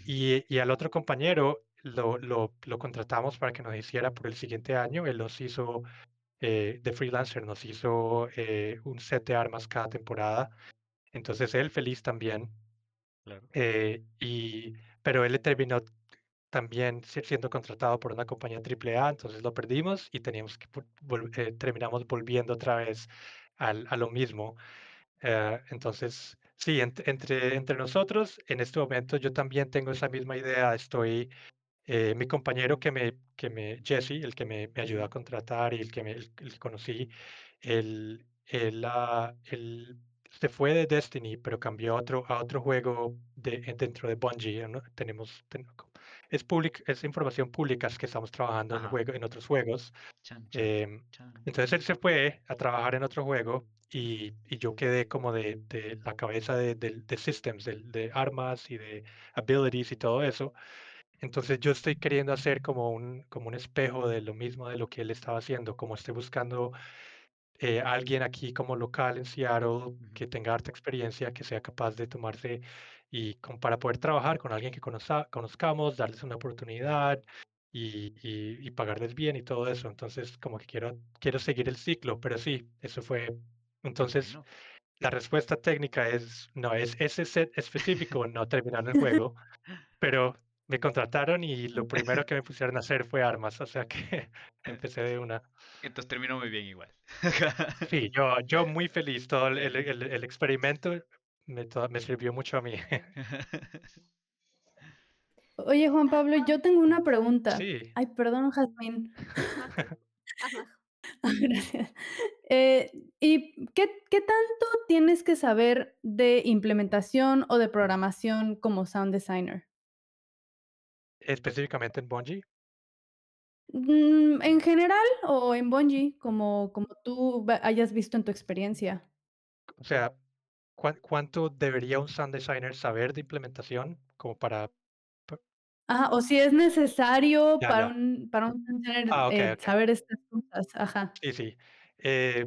Y, y al otro compañero lo, lo, lo contratamos para que nos hiciera por el siguiente año. Él nos hizo, eh, de freelancer, nos hizo eh, un set de armas cada temporada. Entonces él feliz también. Claro. eh, y, pero él terminó también si- siendo contratado por una compañía AAA, entonces lo perdimos y teníamos que vol- eh, terminamos volviendo otra vez al- a lo mismo. Eh, entonces, sí, ent- entre, entre nosotros, en este momento yo también tengo esa misma idea. Estoy, eh, mi compañero que me, que me, Jesse, el que me, me ayudó a contratar y el que, me, el, el conocí, él, él, ah, él se fue de Destiny, pero cambió a otro, a otro juego de, en- dentro de Bungie. ¿no? Tenemos, ten- es, public, es información pública, que estamos trabajando en, juego, en otros juegos. Chan, chan, Em, chan. entonces él se fue a trabajar en otro juego y, y yo quedé como de, de la cabeza de, del- de systems, de, armas y de abilities y todo eso. Entonces yo estoy queriendo hacer como un, como un espejo de lo mismo de lo que él estaba haciendo, como estoy buscando eh, alguien aquí como local en Seattle que tenga harta experiencia, que sea capaz de tomarse y con- para poder trabajar con alguien que conoza- conozcamos, darles una oportunidad y, y- y pagarles bien y todo eso. Entonces, como que quiero, quiero seguir el ciclo, pero sí, eso fue. Entonces, la respuesta técnica es, no, es ese set específico, no terminaron el juego, pero me contrataron y lo primero que me pusieron a hacer fue armas, o sea que empecé de una. Entonces terminó muy bien igual. Sí, yo, yo muy feliz. Todo el, el- el- el experimento me, to- me sirvió mucho a mí. Oye, Juan Pablo, yo tengo una pregunta. Sí, Ay, perdón, Jazmín. Majo. Gracias. Eh, ¿y qué, qué tanto tienes que saber de implementación o de programación como sound designer? Específicamente en Bungie. Mm, ¿En general o en Bungie, como, como tú hayas visto en tu experiencia? O sea, ¿cuán- ¿cuánto debería un sound designer saber de implementación como para... pa- Ajá, o si es necesario Ya, para ya. un, para un sound designer Ah, ok, eh, ok. saber estas cosas. Ajá. Sí, sí. Eh,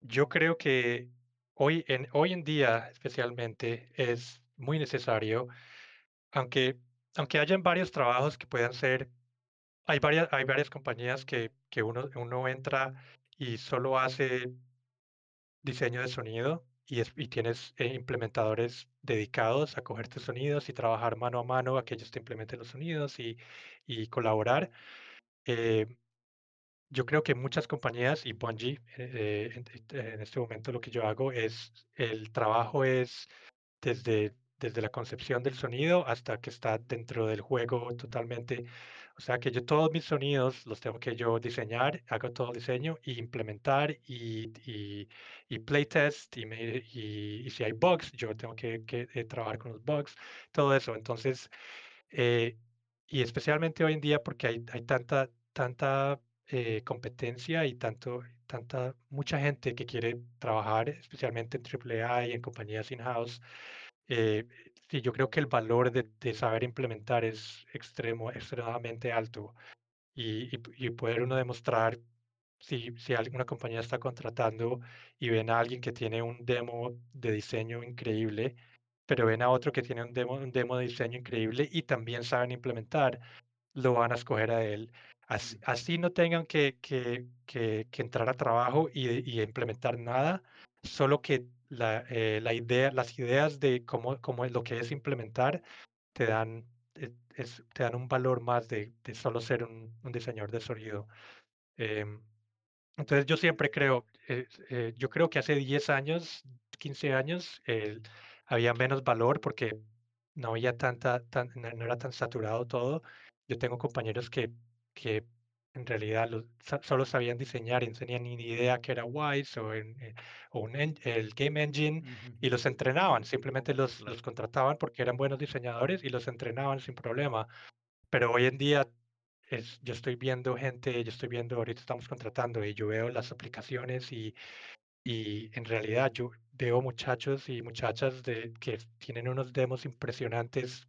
yo creo que hoy en, hoy en día especialmente es muy necesario, aunque, aunque hayan varios trabajos que puedan ser Hay varias, hay varias compañías que, que uno, uno entra y solo hace diseño de sonido y, es- y tienes eh, implementadores dedicados a cogerte sonidos y trabajar mano a mano a que ellos te implementen los sonidos y, y colaborar. Eh, yo creo que muchas compañías y Bungie, eh, en, en este momento lo que yo hago es, el trabajo es desde, desde la concepción del sonido hasta que está dentro del juego totalmente. O sea que yo todos mis sonidos los tengo que yo diseñar, hago todo el diseño y implementar y, y, playtest y, y, y si hay bugs, yo tengo que, que, eh, trabajar con los bugs, todo eso. Entonces, eh, y especialmente hoy en día porque hay, hay tanta, tanta eh, competencia y tanto, tanta, mucha gente que quiere trabajar, especialmente en AAA y en compañías in-house. Eh, sí, yo creo que el valor de, de saber implementar es extremo, extremadamente alto y, y y poder uno demostrar si, si alguna compañía está contratando y ven a alguien que tiene un demo de diseño increíble, pero ven a otro que tiene un demo, un demo de diseño increíble y también saben implementar, lo van a escoger a él. Así, así no tengan que, que, que, que entrar a trabajo y, y implementar nada, solo que la, eh, la idea, las ideas de cómo, cómo es lo que es implementar te dan, eh, es- te dan un valor más de, solo ser un, un diseñador de sonido. Em, entonces yo siempre creo, eh, yo creo que hace 10 años, 15 años, había menos valor porque no había tanta, tan, no era tan saturado todo. Yo tengo compañeros que, que en realidad solo sabían diseñar y no tenían ni idea que era Wise o, en, eh, o un el Game Engine y los entrenaban, simplemente los, Claro. los contrataban porque eran buenos diseñadores y los entrenaban sin problema. Pero hoy en día es, yo estoy viendo gente, yo estoy viendo, ahorita estamos contratando y yo veo las aplicaciones y, y en realidad yo veo muchachos y muchachas de, que tienen unos demos impresionantes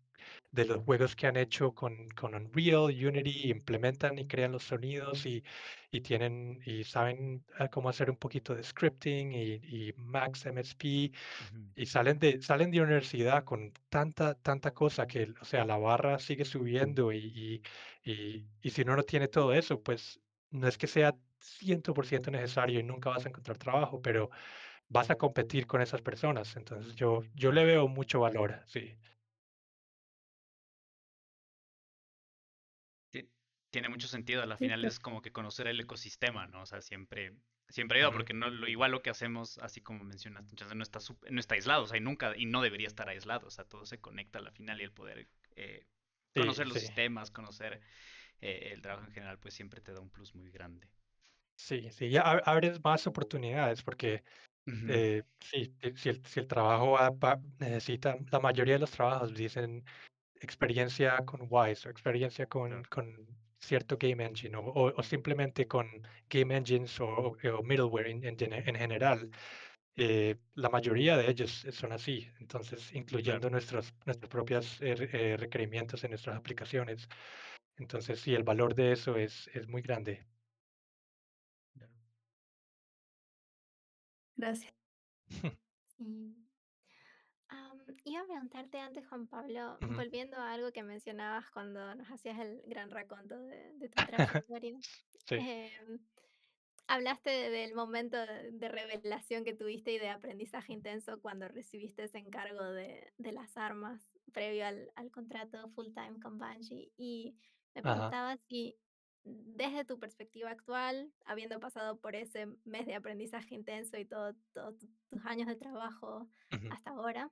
de los juegos que han hecho con, con Unreal, Unity, implementan y crean los sonidos y, y tienen y saben ah, cómo hacer un poquito de scripting y, y Max MSP Ujú. y salen de, salen de universidad con tanta, tanta cosa que, o sea, la barra sigue subiendo y, y, y, y si uno no tiene todo eso, pues no es que sea 100% necesario y nunca vas a encontrar trabajo, pero vas a competir con esas personas. Entonces yo, yo le veo mucho valor, sí. Tiene mucho sentido, a la Sí, final es como que conocer el ecosistema, ¿no? O sea, siempre, siempre ayuda, porque no, lo, igual lo que hacemos, así como mencionaste, entonces no está, no está aislado, o sea, y nunca, y no debería estar aislado, o sea, todo se conecta a la final y el poder eh, Sí, conocer los sí. sistemas, conocer eh, el trabajo en general, pues siempre te da un plus muy grande. Sí, sí, ya ab- abres más oportunidades porque eh, sí, si el, si el trabajo necesita, la mayoría de los trabajos dicen experiencia con Wise o experiencia con cierto game engine o, o- o simplemente con game engines o, o- middleware en, en gene- en general. eh, la mayoría de ellos son así, entonces incluyendo nuestros, nuestros propios eh, eh, requerimientos en nuestras aplicaciones. Entonces sí, el valor de eso es, es muy grande. Gracias. Sí. Iba a preguntarte antes, Juan Pablo, Ujú. volviendo a algo que mencionabas cuando nos hacías el gran raconto de, de tu trayectoria. Sí, em, hablaste de- del momento de, de revelación que tuviste y de aprendizaje intenso cuando recibiste ese encargo de, de las armas previo al, al contrato full time con Bungie. Y me ajá. preguntaba si desde tu perspectiva actual, habiendo pasado por ese mes de aprendizaje intenso y todo, todos tu- tus años de trabajo ujú. hasta ahora,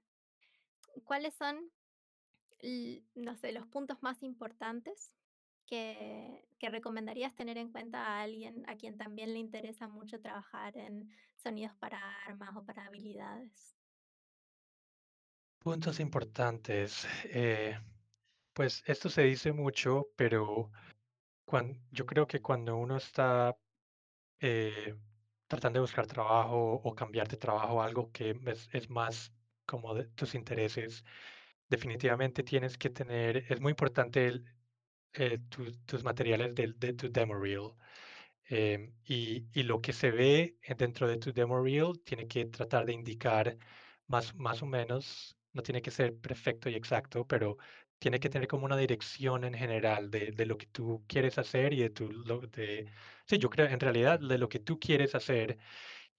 ¿cuáles son, no sé, los puntos más importantes que, que recomendarías tener en cuenta a alguien a quien también le interesa mucho trabajar en sonidos para armas o para habilidades? Puntos importantes. eh, pues esto se dice mucho, pero cuan- yo creo que cuando uno está eh, tratando de buscar trabajo o cambiar de trabajo, algo que es, es más como de tus intereses, definitivamente tienes que tener, es muy importante el- eh, tu- tus materiales del- de, tu demo reel. em, y, y lo que se ve en- dentro de tu demo reel tiene que tratar de indicar más, más o menos, no tiene que ser perfecto y exacto, pero tiene que tener como una dirección en general de, de lo que tú quieres hacer y de tu, lo, de, sí, yo creo en realidad de lo que tú quieres hacer.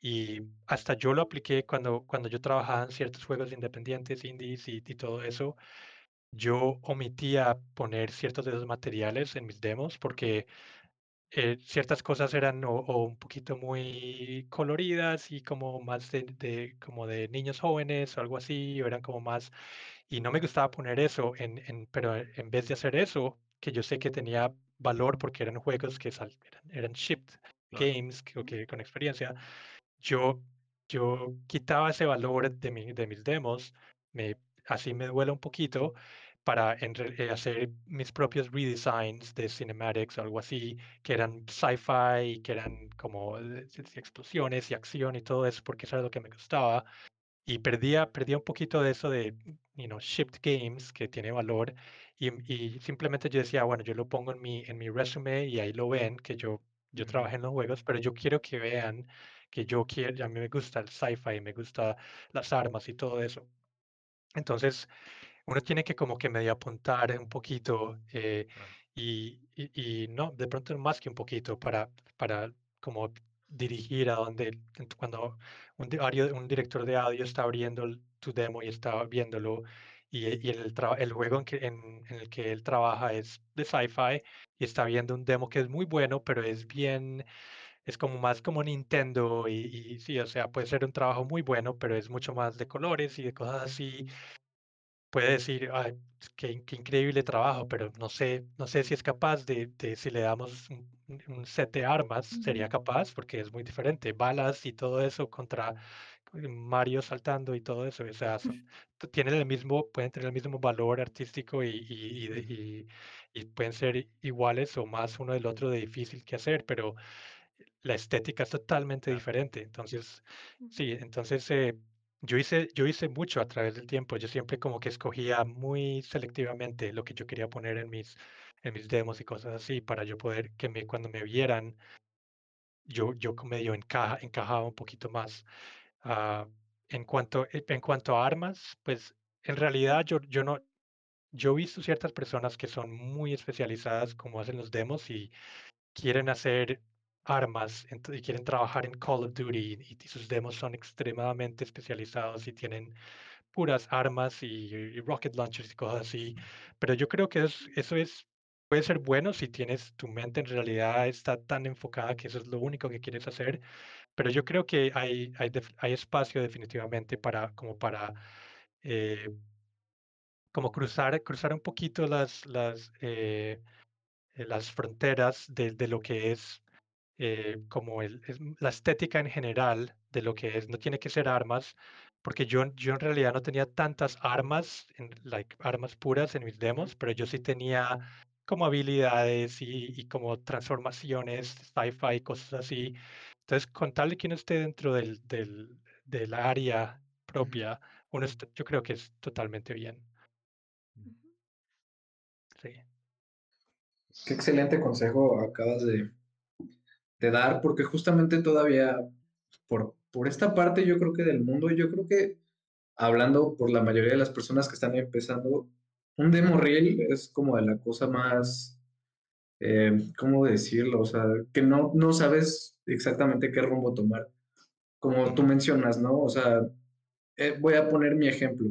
Y hasta yo lo apliqué cuando, cuando yo trabajaba en ciertos juegos independientes, indies y, y todo eso. Yo omitía poner ciertos de esos materiales en mis demos porque eh, ciertas cosas eran o, o un poquito muy coloridas y como más de, de- como de niños jóvenes o algo así, o eran como más, y no me gustaba poner eso, en, en, pero en vez de hacer eso, que yo sé que tenía valor porque eran juegos que sal- eran, eran shipped Claro. games que, que con experiencia, yo, yo quitaba ese valor de, mi- de mis demos, me, así me duele un poquito para eh, hacer mis propios redesigns de cinematics o algo así, que eran sci-fi, que eran como eh, explosiones y acción y todo eso, porque eso era lo que me gustaba. Y perdía, perdía un poquito de eso de, you know, shipped games, que tiene valor. Y, y simplemente yo decía, bueno, yo lo pongo en mi, en mi resume y ahí lo ven, que yo, yo trabajé en los juegos, pero yo quiero que vean que yo quiero, a mí me gusta el sci-fi, me gusta las armas y todo eso. Entonces, uno tiene que como que medio apuntar un poquito eh, claro. y, y- y no, de pronto más que un poquito para, para como dirigir a donde, cuando un, un director de audio está abriendo tu demo y está viéndolo y, y el, el juego en, que, en, en el que él trabaja es de sci-fi y está viendo un demo que es muy bueno, pero es bien, es como más como Nintendo y, y sí, o sea, puede ser un trabajo muy bueno, pero es mucho más de colores y de cosas así. Puede decir, "Ay, qué, qué increíble trabajo, pero no sé, no sé si es capaz de, de- si le damos un, un- set de armas, sería capaz, porque es muy diferente. Balas y todo eso contra eh, Mario saltando y todo eso, o sea, son- tienen el mismo, pueden tener el mismo valor artístico y, y, y- y pueden ser iguales o más uno del otro de difícil que hacer, pero la estética es totalmente diferente. Entonces, sí, entonces eh, yo hice, yo hice mucho a través del tiempo. Yo siempre como que escogía muy selectivamente lo que yo quería poner en mis, en mis demos y cosas así para yo poder que me, cuando me vieran, yo, yo medio encaja, encajaba un poquito más. Ah, en cuanto, eh, en cuanto a armas, pues en realidad yo, yo no, yo he visto ciertas personas que son muy especializadas como hacen los demos y quieren hacer armas y quieren trabajar en Call of Duty y, y sus demos son extremadamente especializados y tienen puras armas y, y rocket launchers y cosas así. Pero yo creo que es- eso es, puede ser bueno si tienes tu mente en realidad está tan enfocada que eso es lo único que quieres hacer. Pero yo creo que hay, hay, hay espacio definitivamente para, como para, eh, como cruzar, cruzar un poquito las, las, eh, eh, las fronteras de, de lo que es eh, como el, es m- la estética en general de lo que es, no tiene que ser armas, porque yo, yo en realidad no tenía tantas armas, en, like, armas puras en mis demos, pero yo sí tenía como habilidades y, y como transformaciones, sci-fi, cosas así. Entonces, con tal de que uno esté dentro del, del, del área propia, uno está- yo creo que es totalmente bien. Sí. Qué excelente consejo acabas de, de dar, porque justamente todavía por, por esta parte yo creo que del mundo, yo creo que hablando por la mayoría de las personas que están empezando, un demo reel es como de la cosa más, eh, ¿cómo decirlo? O sea, que no, no sabes exactamente qué rumbo tomar, como tú mencionas, ¿no? O sea, eh, voy a poner mi ejemplo.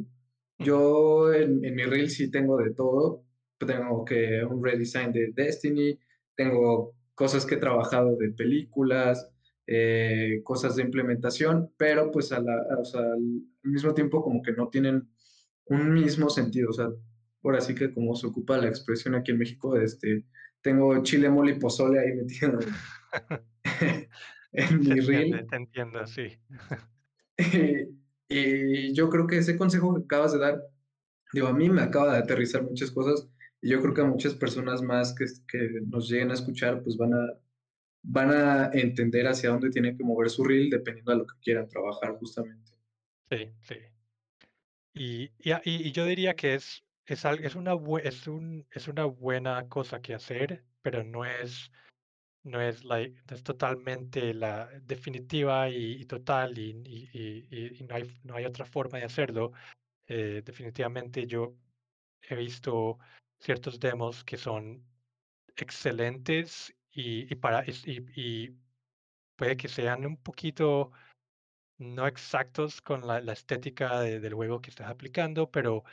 Yo en, en mi reel sí tengo de todo. Tengo que un redesign de Destiny, tengo cosas que he trabajado de películas, eh, cosas de implementación, pero pues a la- o sea, al mismo tiempo como que no tienen un mismo sentido. O sea, ahora sí que como se ocupa la expresión aquí en México, este, tengo chile, mole y pozole ahí metido en mi entiende, reel. te entiendo, sí. y yo creo que ese consejo que acabas de dar Digo, a mí me acaba de aterrizar muchas cosas yo creo que a muchas personas más que, que nos lleguen a escuchar, pues van a, van a entender hacia dónde tienen que mover su reel dependiendo de lo que quieran trabajar justamente. Sí, sí. Y, y, a- y- yo diría que es, es, es, una, es, un, es una buena cosa que hacer, pero no es, no es, like, es totalmente la definitiva y, y total y- y- y no hay, no hay otra forma de hacerlo. Eh, definitivamente yo he visto ciertos demos que son excelentes y, y para, y, y puede que sean un poquito no exactos con la, la estética de- del juego que estás aplicando, pero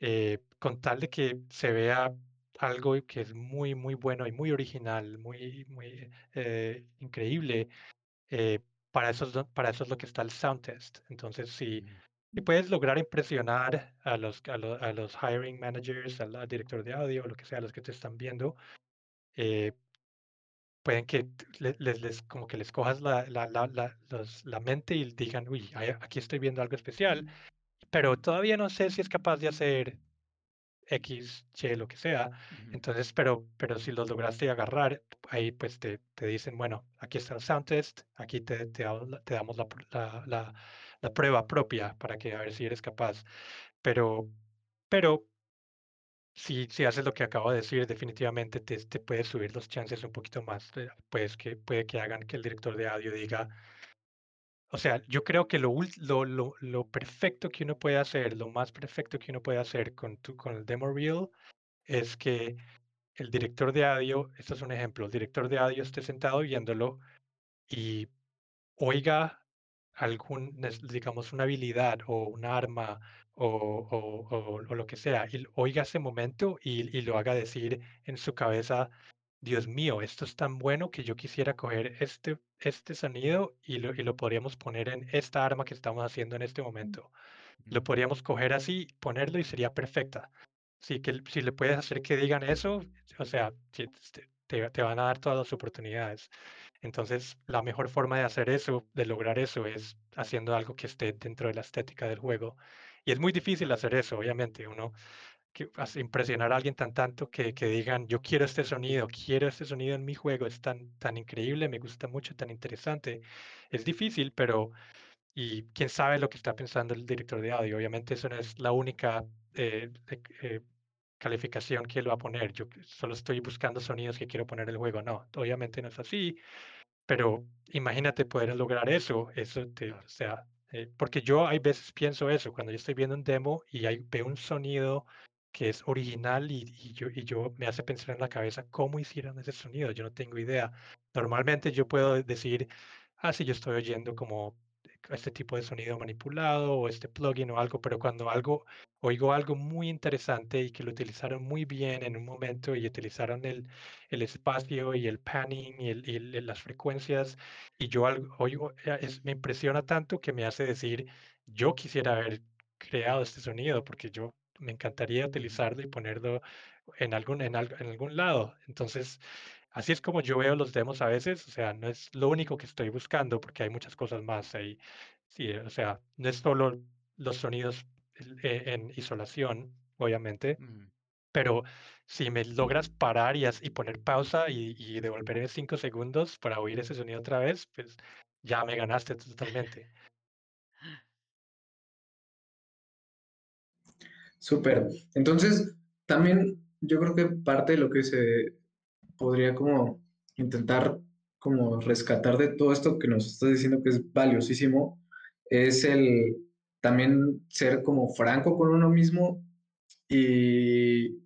eh, con tal de que se vea algo que es muy, muy bueno y muy original, muy, muy eh, increíble, eh, para eso, es, para eso es lo que está el sound test. Entonces, si, si puedes lograr impresionar a los, a, lo- a los hiring managers, al, al director de audio, lo que sea, los que te están viendo, eh, pueden que les, les- como que les cojas la, la, la, la, los- la mente y digan, uy, aquí estoy viendo algo especial, pero todavía no sé si es capaz de hacer X, Y, lo que sea. Ujú. Entonces, pero, pero si los lograste agarrar, ahí pues te, te dicen, bueno, aquí está el sound test, aquí te, te, damos la- te damos la, la, prueba propia para que a ver si eres capaz. Pero, pero si, si haces lo que acabo de decir, definitivamente te, te puedes subir los chances un poquito más. Pues que puede que hagan que el director de audio diga, o sea, yo creo que lo, lo, lo, lo perfecto que uno puede hacer, lo más perfecto que uno puede hacer con, tu, con el demo reel es que el director de audio, esto es un ejemplo, el director de audio esté sentado viéndolo y oiga algún, digamos, una habilidad o un arma o, o- o- o lo que sea, y oiga ese momento y, y lo haga decir en su cabeza Dios mío, esto es tan bueno que yo quisiera coger este, este sonido y lo, y lo podríamos poner en esta arma que estamos haciendo en este momento. Lo Ujú. podríamos coger así, ponerlo y sería perfecta. Sí, que si le puedes hacer que digan eso, o sea, si te, te- te van a dar todas las oportunidades. Entonces, la mejor forma de hacer eso, de lograr eso, es haciendo algo que esté dentro de la estética del juego. Y es muy difícil hacer eso, obviamente. Uno que impresionar a alguien tan tanto que, que digan, yo quiero este sonido, quiero este sonido en mi juego, es tan, tan increíble, me gusta mucho, tan interesante. Es difícil, pero y quién sabe lo que está pensando el director de audio. Obviamente eso no es la única eh, eh, calificación que él va a poner. Yo solo estoy buscando sonidos que quiero poner en el juego. No, obviamente no es así. Pero imagínate poder lograr eso, eso te, o sea, eh, porque yo hay veces pienso eso, cuando yo estoy viendo un demo y hay, veo un sonido que es original y, y yo, y yo me hace pensar en la cabeza cómo hicieron ese sonido, yo no tengo idea. Normalmente yo puedo decir, ah, sí, yo estoy oyendo como este tipo de sonido manipulado o este plugin o algo, pero cuando algo, oigo algo muy interesante y que lo utilizaron muy bien en un momento y utilizaron el, el espacio y el panning y, el- y el- las frecuencias. Y yo algo, oigo, eh, es- me impresiona tanto que me hace decir, yo quisiera haber creado este sonido porque yo me encantaría utilizarlo y ponerlo en algún, en en algún lado. Entonces, así es como yo veo los demos a veces. O sea, no es lo único que estoy buscando porque hay muchas cosas más ahí. Sí, o sea, no es solo los sonidos eh, en isolación, obviamente, Ujú. pero si me logras parar y, poner pausa y, y devolverme cinco segundos para oír ese sonido otra vez, pues ya me ganaste totalmente. Súper. Entonces, también yo creo que parte de lo que se podría como intentar como rescatar de todo esto que nos estás diciendo que es valiosísimo, es el también ser como franco con uno mismo y,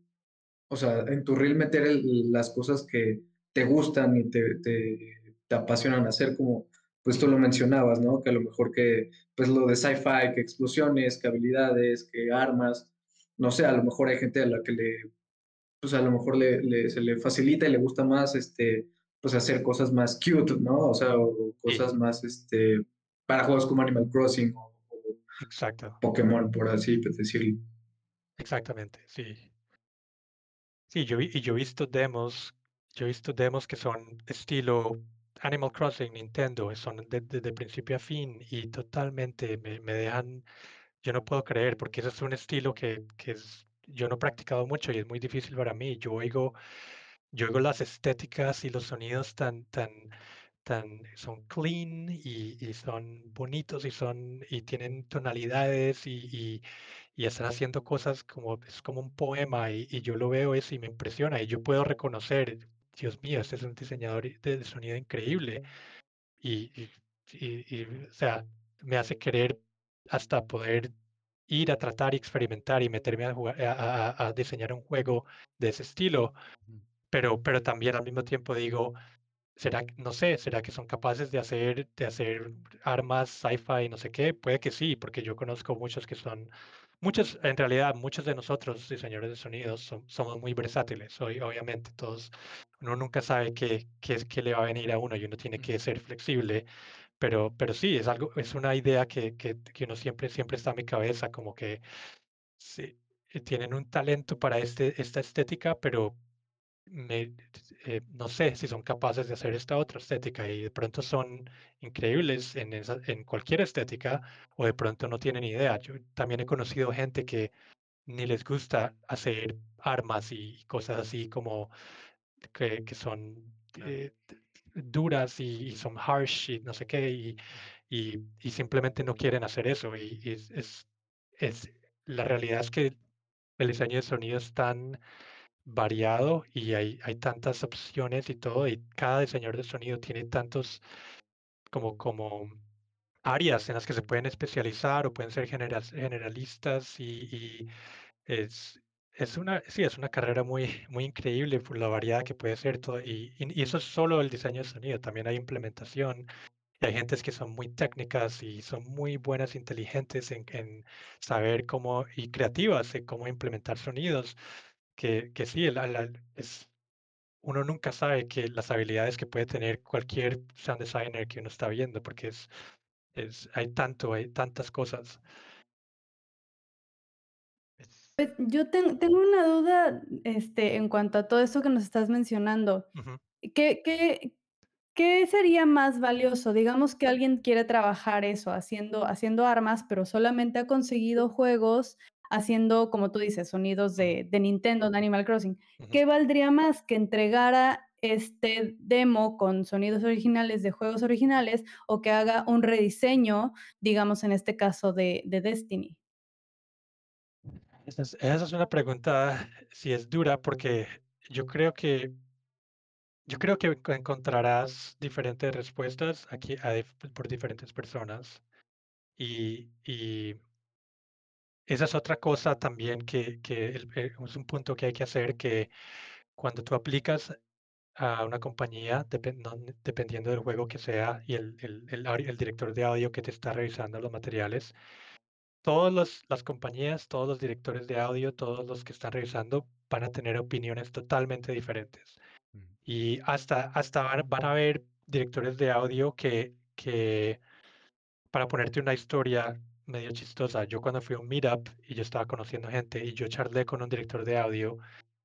o sea, en tu reel meter las cosas que te gustan y te, te, te apasionan hacer, como pues tú lo mencionabas, ¿no? Que a lo mejor que, pues lo de sci-fi, que explosiones, que habilidades, que armas, no sé, a lo mejor hay gente a la que le, pues a lo mejor le, le- se le facilita y le gusta más, este, pues hacer cosas más cute, ¿no? O sea, o Sí, cosas más, este, para juegos como Animal Crossing o, o exacto, Pokémon, por así decirlo. exactamente, sí. Sí, yo, y yo he visto demos, yo he visto demos que son estilo Animal Crossing, Nintendo, son de- desde principio a fin y totalmente me, me dejan, yo no puedo creer, porque ese es un estilo que, que es, yo no he practicado mucho y es muy difícil para mí. Yo oigo, yo oigo las estéticas y los sonidos tan, tan, tan, son clean y, y son bonitos y son, y tienen tonalidades y, y, y están haciendo cosas como, es como un poema y, y yo lo veo eso y me impresiona y yo puedo reconocer, Dios mío, este es un diseñador de sonido increíble y, y, y- y, o sea, me hace querer hasta poder ir a tratar y experimentar y meterme a, jugar- a, a- a- a diseñar un juego de ese estilo, pero, pero también al mismo tiempo digo, ¿será, no sé, será que son capaces de hacer, de hacer armas sci-fi, no sé qué? Puede que sí, porque yo conozco muchos que son, muchos, en realidad, muchos de nosotros, diseñadores de sonidos, son- somos muy versátiles, hoy, obviamente, todos, uno nunca sabe qué, qué, es- qué le va a venir a uno y uno tiene que ser flexible pero, pero sí, es algo, es una idea que, que, que uno siempre, siempre está en mi cabeza, como que sí, eh, tienen un talento para este, esta estética, pero me, eh, no sé si son capaces de hacer esta otra estética y de pronto son increíbles en, esa, en cualquier estética o de pronto no tienen idea. Yo también he conocido gente que ni les gusta hacer armas y cosas así como que, que son eh, duras y, y son harsh y no sé qué, y, y, y simplemente no quieren hacer eso. Y, y es, es, la realidad es que el diseño de sonido es tan variado y hay, hay tantas opciones y todo, y cada diseñador de sonido tiene tantos como, como áreas en las que se pueden especializar o pueden ser generas- generalistas y, es, es una, sí, es una carrera muy, muy increíble por la variedad que puede ser todo. Y, y- y eso es solo el diseño de sonido, también hay implementación. Y hay gentes que son muy técnicas y son muy buenas, inteligentes en, en saber cómo, y creativas en cómo implementar sonidos, que, que sí, el- el- es, uno nunca sabe que las habilidades que puede tener cualquier sound designer que uno está viendo, porque es, es hay tanto, hay tantas cosas. Pues, yo ten tengo una duda, este, en cuanto a todo esto que nos estás mencionando. ¿Qué qué qué sería más valioso? Digamos que alguien quiere trabajar eso, haciendo haciendo armas, pero solamente ha conseguido juegos haciendo, como tú dices, sonidos de de Nintendo, de Animal Crossing. ¿Qué valdría más? ¿Que entregara este demo con sonidos originales de juegos originales o que haga un rediseño, digamos, en este caso de de Destiny? Esa es, esa es una pregunta, si es dura, porque yo creo que yo creo que enco- encontrarás diferentes respuestas aquí a por diferentes personas y, y esa es otra cosa también que, que eh, es un punto que hay que hacer que cuando tú aplicas a una compañía, depen- no dependiendo del juego que sea y el, el, el el director de audio que te está revisando los materiales, todas las compañías, todos los directores de audio, todos los que están revisando van a tener opiniones totalmente diferentes. Mm. Y hasta, hasta van, van a haber directores de audio que, que, para ponerte una historia medio chistosa, yo cuando fui a un meetup y yo estaba conociendo gente y yo charlé con un director de audio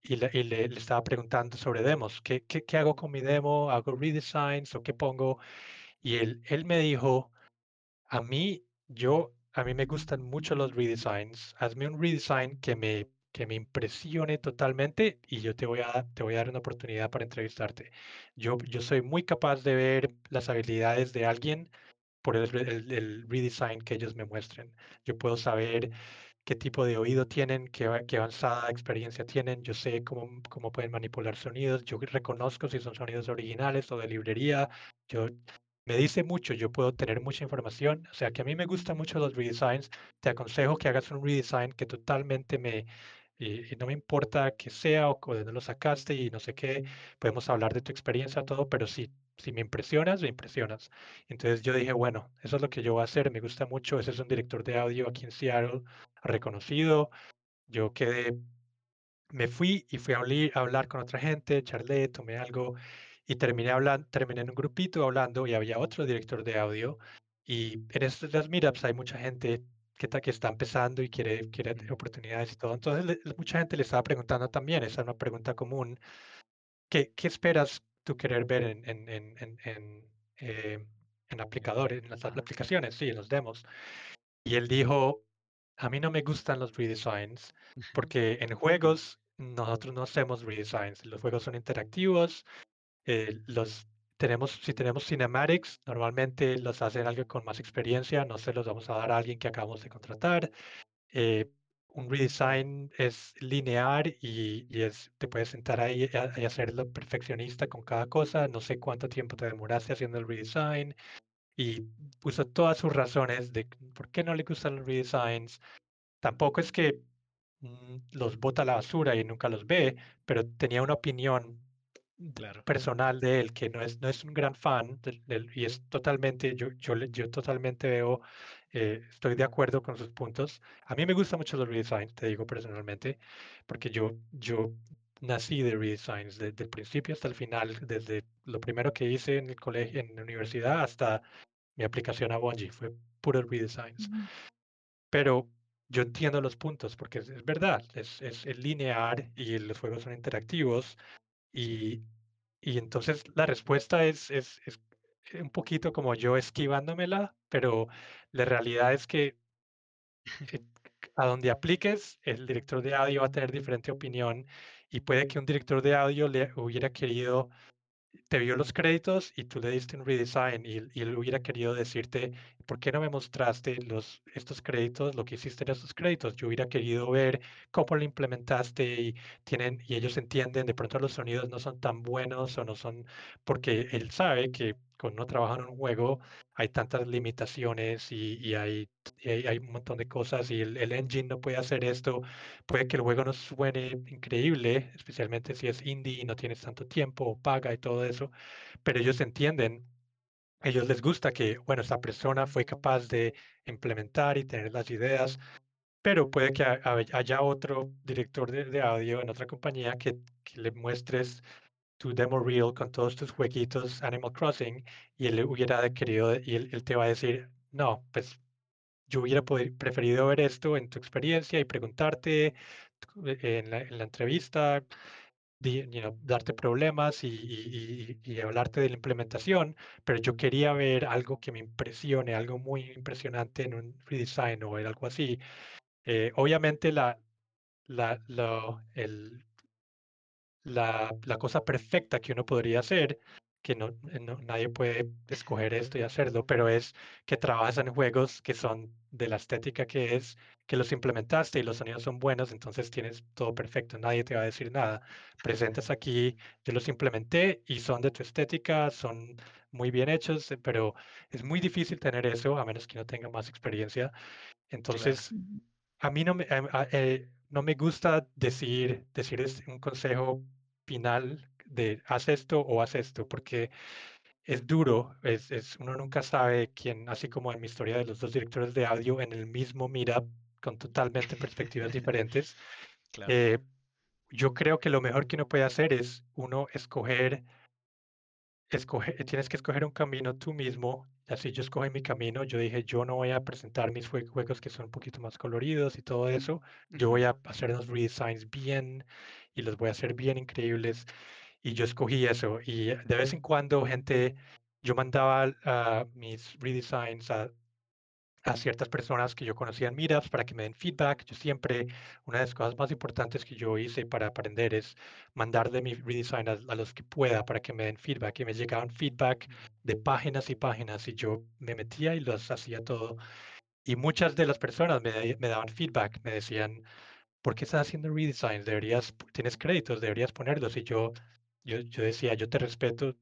y le, y le, le estaba preguntando sobre demos, ¿qué, qué, qué hago con mi demo? ¿Hago redesigns o qué pongo? Y él, él me dijo, a mí, yo, a mí me gustan mucho los redesigns. Hazme un redesign que me, que me impresione totalmente y yo te voy a, te voy a dar una oportunidad para entrevistarte. Yo, yo soy muy capaz de ver las habilidades de alguien por el, el- el redesign que ellos me muestren. Yo puedo saber qué tipo de oído tienen, qué, qué avanzada experiencia tienen. Yo sé cómo, cómo pueden manipular sonidos. Yo reconozco si son sonidos originales o de librería. Yo me dice mucho, yo puedo tener mucha información. O sea que a mí me gustan mucho los redesigns. Te aconsejo que hagas un redesign que totalmente me... Y, y no me importa que sea o, o de dónde lo sacaste y no sé qué, podemos hablar de tu experiencia, todo, pero si, si me impresionas, me impresionas. Entonces yo dije, bueno, eso es lo que yo voy a hacer, me gusta mucho, ese es un director de audio aquí en Seattle, reconocido. Yo quedé, me fui y fui a, a hablar con otra gente, charlé, tomé algo y terminé hablando, terminé en un grupito hablando y había otro director de audio. Y en estas meetups hay mucha gente que, que está empezando y quiere, quiere oportunidades y todo. Entonces le- mucha gente le estaba preguntando también, esa es una pregunta común, ¿qué, qué esperas tú querer ver en, en, en, en, en, eh, en aplicadores, en las aplicaciones, sí, en los demos? Y él dijo, a mí no me gustan los redesigns porque en juegos nosotros no hacemos redesigns. Los juegos son interactivos. Eh, los tenemos, si tenemos cinematics, normalmente los hacen alguien con más experiencia. No se los vamos a dar a alguien que acabamos de contratar. eh, un redesign es lineal y, y es, te puedes sentar ahí a- y hacerlo perfeccionista con cada cosa. No sé cuánto tiempo te demoraste haciendo el redesign y puso todas sus razones de por qué no le gustan los redesigns. Tampoco es que mm, los bota a la basura y nunca los ve, pero tenía una opinión Claro. personal de él que no es, no es un gran fan y es totalmente, yo, yo, yo totalmente veo, eh, estoy de acuerdo con sus puntos. A mí me gustan mucho los redesigns, te digo personalmente, porque yo, yo nací de redesigns desde el principio hasta el final, desde lo primero que hice en el colegio, en la universidad hasta mi aplicación a Bungie, fue puro redesigns. Ujú. Pero yo entiendo los puntos, porque es, es verdad, es, es, es lineal y los juegos son interactivos. Y, y entonces la respuesta es, es, es un poquito como yo esquivándomela, pero la realidad es que eh, a donde apliques, el director de audio va a tener diferente opinión y puede que un director de audio le hubiera querido te vio los créditos y tú le diste un redesign y, y él hubiera querido decirte, ¿por qué no me mostraste los, estos créditos, lo que hiciste en estos créditos? Yo hubiera querido ver cómo lo implementaste y, tienen, y ellos entienden, de pronto los sonidos no son tan buenos o no son, porque él sabe que cuando uno trabaja en un juego hay tantas limitaciones y, y hay, y hay, un montón de cosas y el, el engine no puede hacer esto, puede que el juego no suene increíble, especialmente si es indie y no tienes tanto tiempo paga y todo eso, pero ellos entienden, ellos les gusta que, bueno, esta persona fue capaz de implementar y tener las ideas, pero puede que ha- haya otro director de, de audio en otra compañía que, que le muestres tu demo reel con todos tus jueguitos Animal Crossing y él hubiera querido, y él, él te va a decir, no, pues yo hubiera preferido ver esto en tu experiencia y preguntarte eh, en la, en la entrevista, you know, darte problemas y, y- y- hablarte de la implementación, pero yo quería ver algo que me impresione, algo muy impresionante en un redesign o algo así. Eh, obviamente la, la, lo- el, la, la cosa perfecta que uno podría hacer, que no, eh, no- nadie puede escoger esto y hacerlo, pero es que trabajas en juegos que son de la estética que es, que los implementaste y los sonidos son buenos, entonces tienes todo perfecto, nadie te va a decir nada. Presentas aquí, yo los implementé y son de tu estética, son muy bien hechos, pero es muy difícil tener eso a menos que no tenga más experiencia. Claro. Entonces, a mí no me, a- a- eh, no me gusta decir, decir es un consejo final de haz esto o haz esto, porque es duro, es, es- uno nunca sabe quién, así como en mi historia de los dos directores de audio en el mismo meetup con totalmente perspectivas diferentes. Claro. eh, yo creo que lo mejor que uno puede hacer es uno escoger escoge- tienes que escoger un camino tú mismo. Así yo escogí mi camino. Yo dije, yo no voy a presentar mis jue- juegos que son un poquito más coloridos y todo eso. Yo voy a hacer unos redesigns bien y los voy a hacer bien increíbles. Y yo escogí eso. Y de vez en cuando, gente, yo mandaba ah, mis redesigns a a ciertas personas que yo conocía en Meetups para que me den feedback. Yo siempre, una de las cosas más importantes que yo hice para aprender es mandarle mi redesign a, a los que pueda para que me den feedback. Y me llegaban feedback de páginas y páginas y yo me metía y los hacía todo. Y muchas de las personas me, me daban feedback, me decían, ¿por qué estás haciendo redesigns? Deberías, tienes créditos, deberías ponerlos. Y yo, yo, yo decía, yo te respeto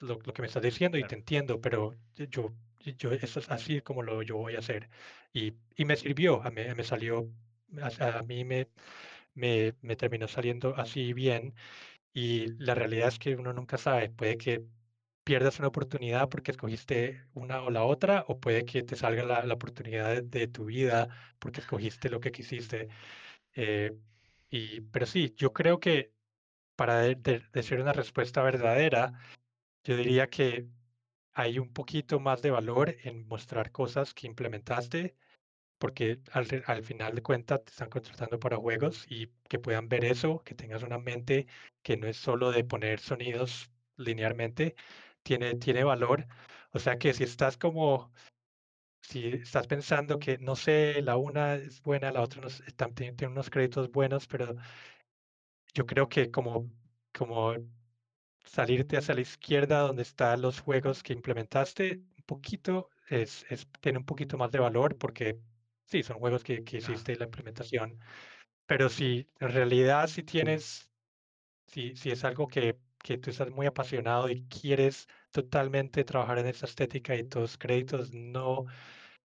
lo, lo que me estás diciendo y te Claro. entiendo, pero yo, yo, eso es así como lo yo voy a hacer. Y, y me sirvió, a mí me salió, a, a mí me, me, me terminó saliendo así bien. Y la realidad es que uno nunca sabe, puede que pierdas una oportunidad porque escogiste una o la otra, o puede que te salga la, la oportunidad de, de tu vida porque escogiste lo que quisiste. Eh, y, pero sí, yo creo que para de- de- decir una respuesta verdadera, yo diría que hay un poquito más de valor en mostrar cosas que implementaste, porque al, al final de cuentas te están contratando para juegos y que puedan ver eso, que tengas una mente que no es solo de poner sonidos linealmente, tiene, tiene valor. O sea que si estás como, si estás pensando que no sé, la una es buena, la otra no es- tam- tiene, tiene unos créditos buenos, pero yo creo que como, como salirte hacia la izquierda donde están los juegos que implementaste, un poquito, es, es- tiene un poquito más de valor porque sí, son juegos que, que hiciste la implementación, pero si en realidad si tienes, si, si es algo que, que tú estás muy apasionado y quieres totalmente trabajar en esa estética y tus créditos no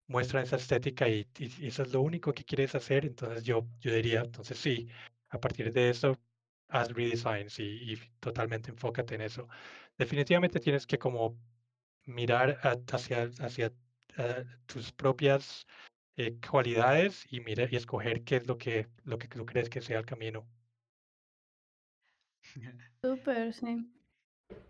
muestran esa estética y, y- y eso es lo único que quieres hacer, entonces yo, yo diría, entonces sí, a partir de eso, haz redesigns y, y totalmente enfócate en eso. Definitivamente tienes que como mirar a- hacia, hacia eh, tus propias eh, cualidades y mira y escoger qué es lo que, lo que tú crees que sea el camino. Súper, sí.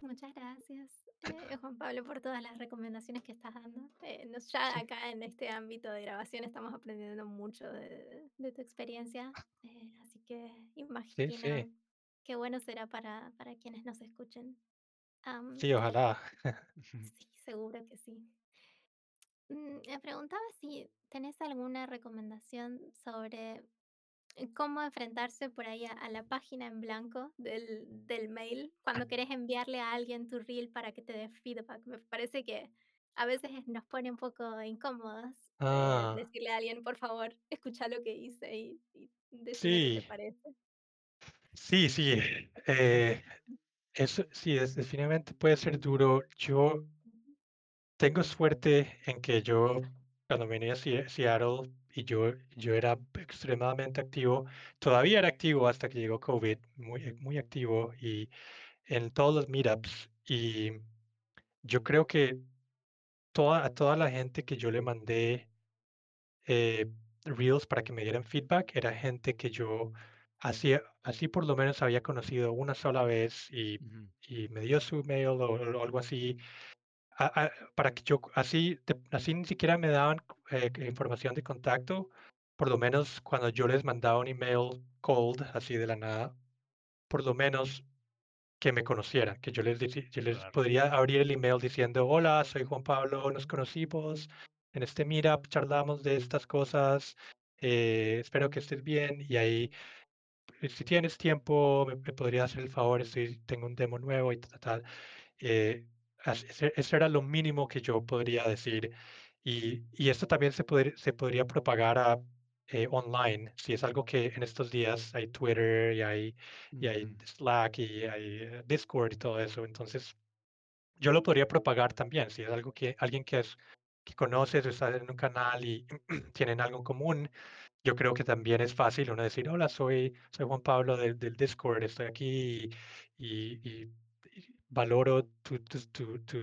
Muchas gracias, eh, Juan Pablo, por todas las recomendaciones que estás dando. Eh, nos, ya Sí. acá en este ámbito de grabación estamos aprendiendo mucho de, de tu experiencia, eh, así que Sí, imagino sí, qué bueno será para, para quienes nos escuchen. Am, sí, ojalá. sí, seguro que sí. Mm, Me preguntaba si tenés alguna recomendación sobre cómo enfrentarse por ahí a, a la página en blanco del, del mail cuando querés enviarle a alguien tu reel para que te dé feedback. Me parece que a veces nos pone un poco incómodos eh, Ah, decirle a alguien, por favor, escucha lo que hice y, y decime qué te sí, parece. Sí, sí. eh, eso sí, es, definitivamente puede ser duro. Yo Tengo suerte en que yo, cuando venía a Seattle y yo, yo era extremadamente activo, todavía era activo hasta que llegó COVID, muy, muy activo y en todos los meetups. Y yo creo que toda, a toda la gente que yo le mandé eh, reels para que me dieran feedback era gente que yo así, así por lo menos había conocido una sola vez y, Ujú. y me dio su mail o, o algo así, a- a- para que yo, así, te- así ni siquiera me daban eh, información de contacto, por lo menos cuando yo les mandaba un email cold, así de la nada, por lo menos que me conocieran, que yo les, yo les Claro. podría abrir el email diciendo, hola, soy Juan Pablo, nos conocimos en este meetup, charlamos de estas cosas, eh, espero que estés bien y ahí, si tienes tiempo, me, me podrías hacer el favor, estoy, tengo un demo nuevo y tal, tal. Eh, eso era lo mínimo que yo podría decir. Y, y esto también se, podr- se podría propagar a, eh, online, si es algo que en estos días hay Twitter y hay, y hay. Slack y hay eh, Discord y todo eso. Entonces, yo lo podría propagar también, si es algo que alguien que es que conoces o está en un canal y tienen algo en común, yo creo que también es fácil uno decir, hola, soy, soy Juan Pablo del, del Discord, estoy aquí y, y- y valoro tu, tu, tu, tu-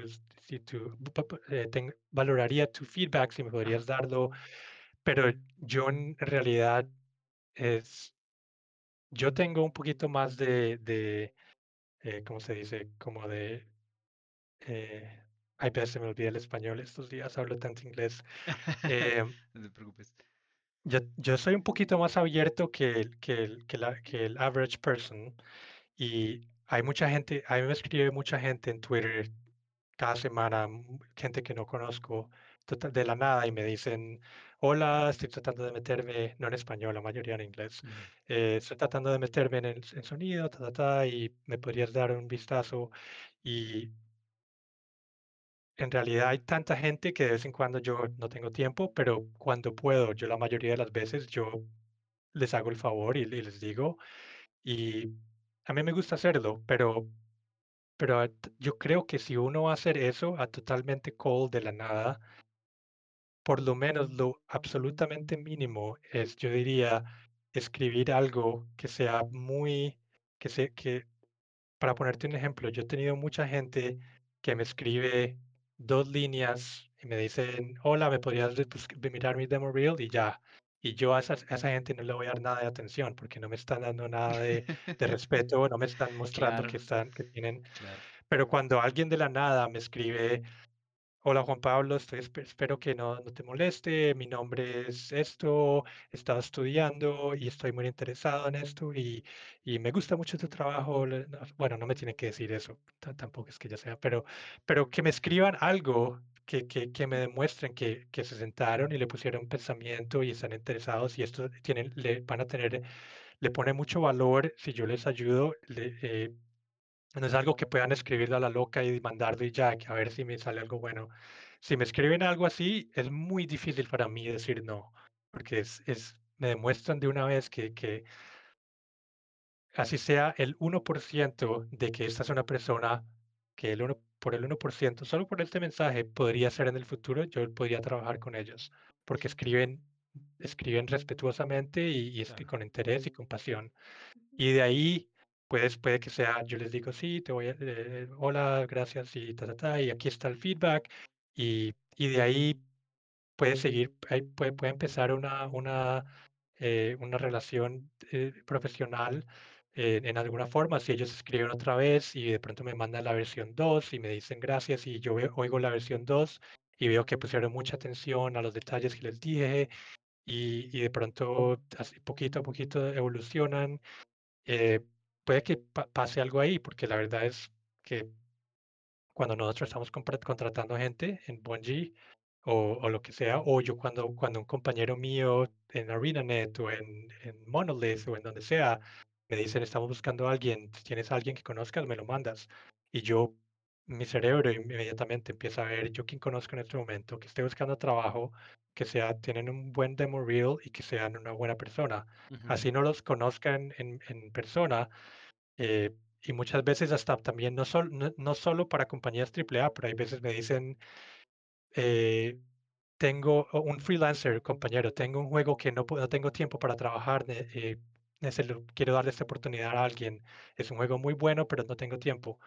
eh, ten- valoraría tu feedback si me podrías darlo, pero yo en realidad es, yo tengo un poquito más de, de eh, ¿cómo se dice? Como de eh, ay, pero se me olvida el español estos días, hablo tanto inglés. Eh, No te preocupes. Yo, yo soy un poquito más abierto que el, que el, que la- que el average person y hay mucha gente, a mí me escribe mucha gente en Twitter cada semana, gente que no conozco tota- de la nada y me dicen, hola, estoy tratando de meterme, no en español, la mayoría en inglés, Ujú. eh, estoy tratando de meterme en el en sonido, ta, ta, ta, y me podrías dar un vistazo. Y En realidad hay tanta gente que de vez en cuando yo no tengo tiempo, pero cuando puedo, yo la mayoría de las veces yo les hago el favor y, y les digo, y a mí me gusta hacerlo, pero, pero yo creo que si uno va a hacer eso a totalmente cold de la nada, por lo menos lo absolutamente mínimo es, yo diría, escribir algo que sea muy, que se, que para ponerte un ejemplo, yo he tenido mucha gente que me escribe dos líneas y me dicen, hola, ¿me podrías de mirar mi demo reel? Y ya. Y yo a, esas- a esa gente no le voy a dar nada de atención porque no me están dando nada de, de respeto, no me están mostrando que están, que tienen. claro. Pero cuando alguien de la nada me escribe, Hola Juan Pablo, estoy, espe- espero que no, no te moleste. Mi nombre es esto, he estado estudiando y estoy muy interesado en esto y, y me gusta mucho tu trabajo. Bueno, no me tiene que decir eso, ta- tampoco es que ya sea, pero, pero que me escriban algo que, que, que me demuestren que, que se sentaron y le pusieron pensamiento y están interesados y esto tienen, le van a tener, le pone mucho valor si yo les ayudo. le- eh, no es algo que puedan escribirle a la loca y mandarlo y ya, que a ver si me sale algo bueno. Si me escriben algo así, es muy difícil para mí decir no, porque es, es, me demuestran de una vez que, que así sea el uno por ciento de que esta es una persona que el uno, por el uno por ciento solo por este mensaje, podría ser en el futuro, yo podría trabajar con ellos, porque escriben, escriben respetuosamente y, y Claro. con interés y compasión. Ujú. Y de ahí, pues puede que sea, yo les digo, sí, te voy a, eh, hola, gracias y ta, ta, ta, y aquí está el feedback. Y, y de ahí puede seguir, puede, puede empezar una, una, eh, una relación eh, profesional eh, en alguna forma. Si ellos escriben otra vez y de pronto me mandan la versión 2 y me dicen gracias y yo veo- oigo la versión 2 y veo que pusieron mucha atención a los detalles que les dije y, y de pronto así poquito a poquito evolucionan eh, puede que pa- pase algo ahí, porque la verdad es que cuando nosotros estamos contratando gente en Bungie o, o lo que sea, o yo cuando, cuando un compañero mío en ArenaNet o en, en Monolith o en donde sea, me dicen estamos buscando a alguien, si tienes a alguien que conozcas, me lo mandas. Y yo, mi cerebro inmediatamente empieza a ver yo quién conozco en este momento, que esté buscando trabajo, que sea, tienen un buen demo reel y que sean una buena persona. Ujú. Así no los conozcan en, en persona, eh, y muchas veces hasta también no, sol- no, no solo para compañías AAA, pero hay veces me dicen, eh, tengo un freelancer, compañero, tengo un juego que no, no tengo tiempo para trabajar, eh, quiero darle esta oportunidad a alguien. Es un juego muy bueno, pero no tengo tiempo.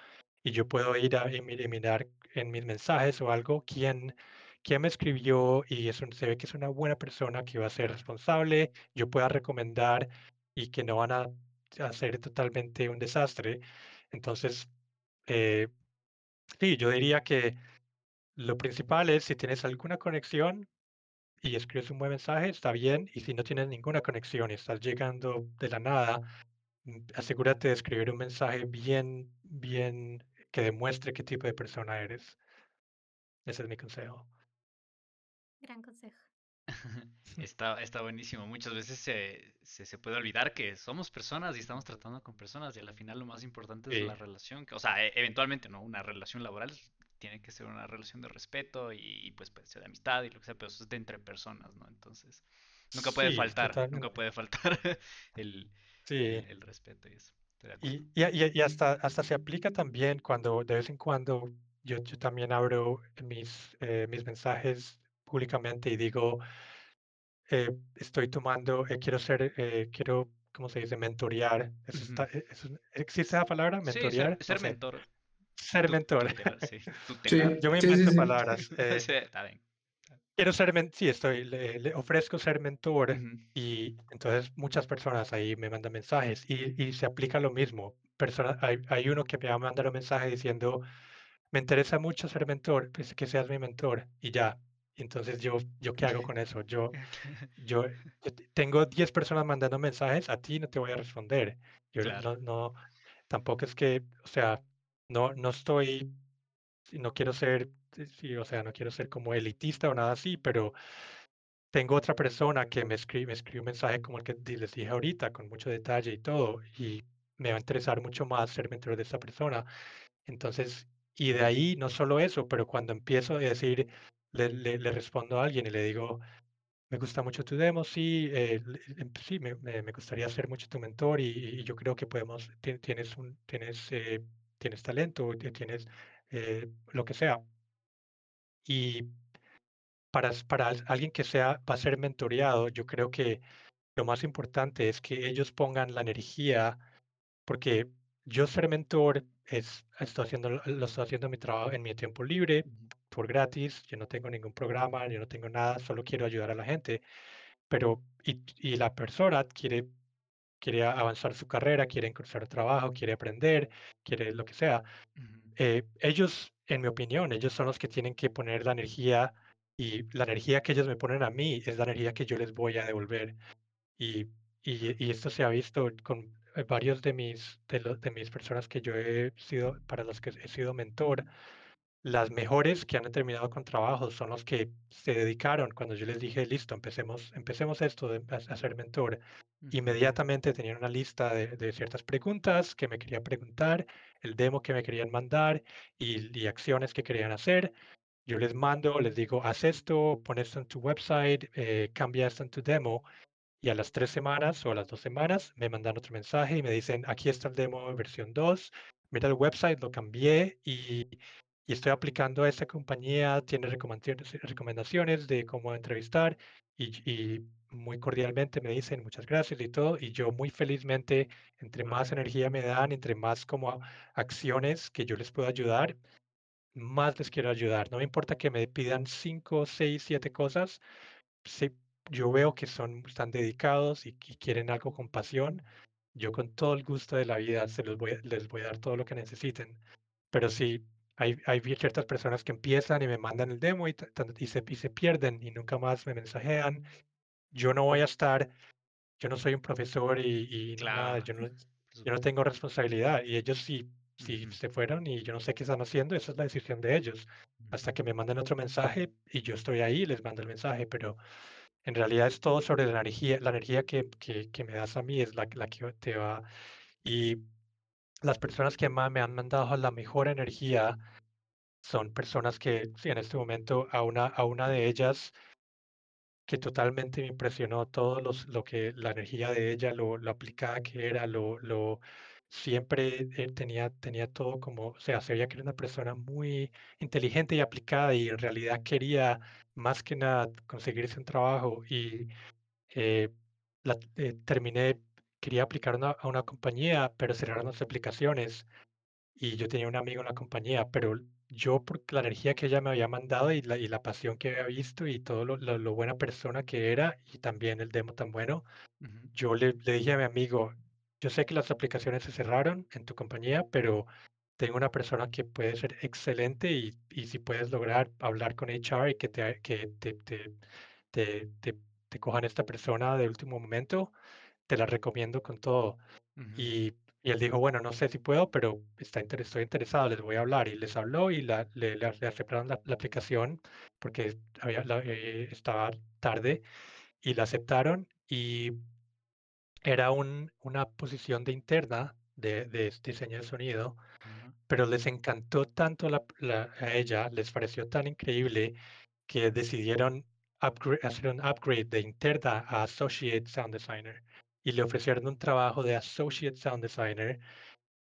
Y yo puedo ir a y mi- y mirar en mis mensajes o algo quién, quién me escribió y se ve que es una buena persona que va a ser responsable. Yo pueda recomendar y que no van a hacer totalmente un desastre. Entonces, eh, sí, yo diría que lo principal es si tienes alguna conexión y escribes un buen mensaje, está bien. Y si no tienes ninguna conexión y estás llegando de la nada, mm, asegúrate de escribir un mensaje bien, bien que demuestre qué tipo de persona eres. Ese es mi consejo. Gran consejo. Está, está buenísimo. Muchas veces se, se, se puede olvidar que somos personas y estamos tratando con personas y al final lo más importante es la relación. que- O sea, e- eventualmente, ¿no? Una relación laboral tiene que ser una relación de respeto y, y, pues puede ser de amistad y lo que sea, pero eso es de entre personas, ¿no? Entonces, nunca puede sí, faltar, nunca puede faltar el, Sí. el, el respeto y eso. Y- y hasta, hasta se aplica también cuando de vez en cuando yo, yo también abro mis, eh, mis mensajes públicamente y digo, eh, estoy tomando, eh, quiero ser, eh, quiero, ¿cómo se dice? Mentorear. Eso Ujú. está, eh, eso- ¿existe esa palabra? Sí, ser, Mentorear. No ser sé. mentor, Ser tu- mentor. tutelar, sí, Sí, tutelar. Yo me sí, sí, invento sí. palabras. eh, Sí, está bien. quiero ser, men- sí, estoy, le, le ofrezco ser mentor Ujú. y entonces muchas personas ahí me mandan mensajes y, y se aplica lo mismo. Persona, hay, hay uno que me va a mandar un mensaje diciendo, me interesa mucho ser mentor, pues que seas mi mentor y ya. Entonces yo, yo qué hago con eso? Yo, yo, yo te- tengo 10 personas mandando mensajes, a ti no te voy a responder. Yo Claro. no, no, tampoco es que, o sea, no, no estoy, no quiero ser, sí, o sea, no quiero ser como elitista o nada así, pero tengo otra persona que me escribe, me escribe un mensaje como el que les dije ahorita, con mucho detalle y todo, y me va a interesar mucho más ser mentor de esta persona. Entonces, y de ahí no solo eso, pero cuando empiezo a decir, le, le, le respondo a alguien y le digo, me gusta mucho tu demo, sí, eh, em- sí, me, me- gustaría ser mucho tu mentor y, y yo creo que podemos, ti- tienes un, tienes, eh, tienes talento, ti- tienes eh, lo que sea. Y para, para al- alguien que sea, va a ser mentoreado, yo creo que lo más importante es que ellos pongan la energía, porque yo ser mentor es, estoy haciendo, lo estoy haciendo mi trabajo en mi tiempo libre, Por gratis, yo no tengo ningún programa, yo no tengo nada, solo quiero ayudar a la gente, pero y, y la persona quiere, quiere avanzar su carrera, quiere encontrar trabajo, quiere aprender, quiere lo que sea. Ujú. eh, ellos, en mi opinión, ellos son los que tienen que poner la energía y la energía que ellos me ponen a mí es la energía que yo les voy a devolver. Y, y, y esto se ha visto con eh, varios de mis, de, los, de mis personas que yo he sido, para los que he sido mentor. Las mejores que han terminado con trabajo son los que se dedicaron cuando yo les dije, listo, empecemos, empecemos esto de ser mentor. Inmediatamente tenían una lista de, de ciertas preguntas que me querían preguntar, el demo que me querían mandar y, y acciones que querían hacer. Yo les mando, les digo, haz esto, pon esto en tu website, eh, cambia esto en tu demo y a las tres semanas o a las dos semanas me mandan otro mensaje y me dicen, aquí está el demo versión 2, mira el website, lo cambié y, y estoy aplicando a esta compañía, tiene recomendaciones, recomendaciones de cómo entrevistar y, y muy cordialmente me dicen muchas gracias y todo, y yo muy felizmente, entre más energía me dan, entre más como acciones que yo les puedo ayudar, más les quiero ayudar. No me importa que me pidan cinco, seis, siete cosas, sí, yo veo que son, están dedicados y, y quieren algo con pasión, yo con todo el gusto de la vida se los voy, les voy a dar todo lo que necesiten. Pero sí, hay, hay ciertas personas que empiezan y me mandan el demo y, y se, y se pierden y nunca más me mensajean. Yo no voy a estar, yo no soy un profesor y, y nada, Claro, yo no, yo no tengo responsabilidad. Y ellos sí, Ujú, se fueron y yo no sé qué están haciendo, esa es la decisión de ellos. Hasta que me manden otro mensaje y yo estoy ahí y les mando el mensaje, pero en realidad es todo sobre la energía, la energía que, que, que me das a mí es la, la que te va. Y las personas que me han mandado la mejor energía son personas que, en este momento, a una, a una de ellas que totalmente me impresionó todo los, lo que la energía de ella, lo, lo aplicada que era, lo, lo siempre eh, tenía, tenía todo como, o sea, se veía que era una persona muy inteligente y aplicada y en realidad quería más que nada conseguirse un trabajo y eh, la, eh, terminé, quería aplicar una- a una compañía, pero cerraron las aplicaciones y yo tenía un amigo en la compañía, pero yo por la energía que ella me había mandado y la, y la pasión que había visto y todo lo, lo- lo buena persona que era y también el demo tan bueno, Ujú. yo le, le dije a mi amigo, yo sé que las aplicaciones se cerraron en tu compañía, pero tengo una persona que puede ser excelente y, y si puedes lograr hablar con HR y que te, que te, te, te, te cojan esta persona de último momento, te la recomiendo con todo. Ujú. Y, y él dijo, bueno, no sé si puedo, pero está inter- estoy interesado, les voy a hablar. Y les habló y la, le, le- aceptaron la, la aplicación porque había, la- eh, estaba tarde y la aceptaron y era un, una posición de interna de, de diseño de sonido, Ajá. pero les encantó tanto la- la- a ella, les pareció tan increíble que decidieron upgra- hacer un upgrade de interna a Associate Sound Designer y le ofrecieron un trabajo de Associate Sound Designer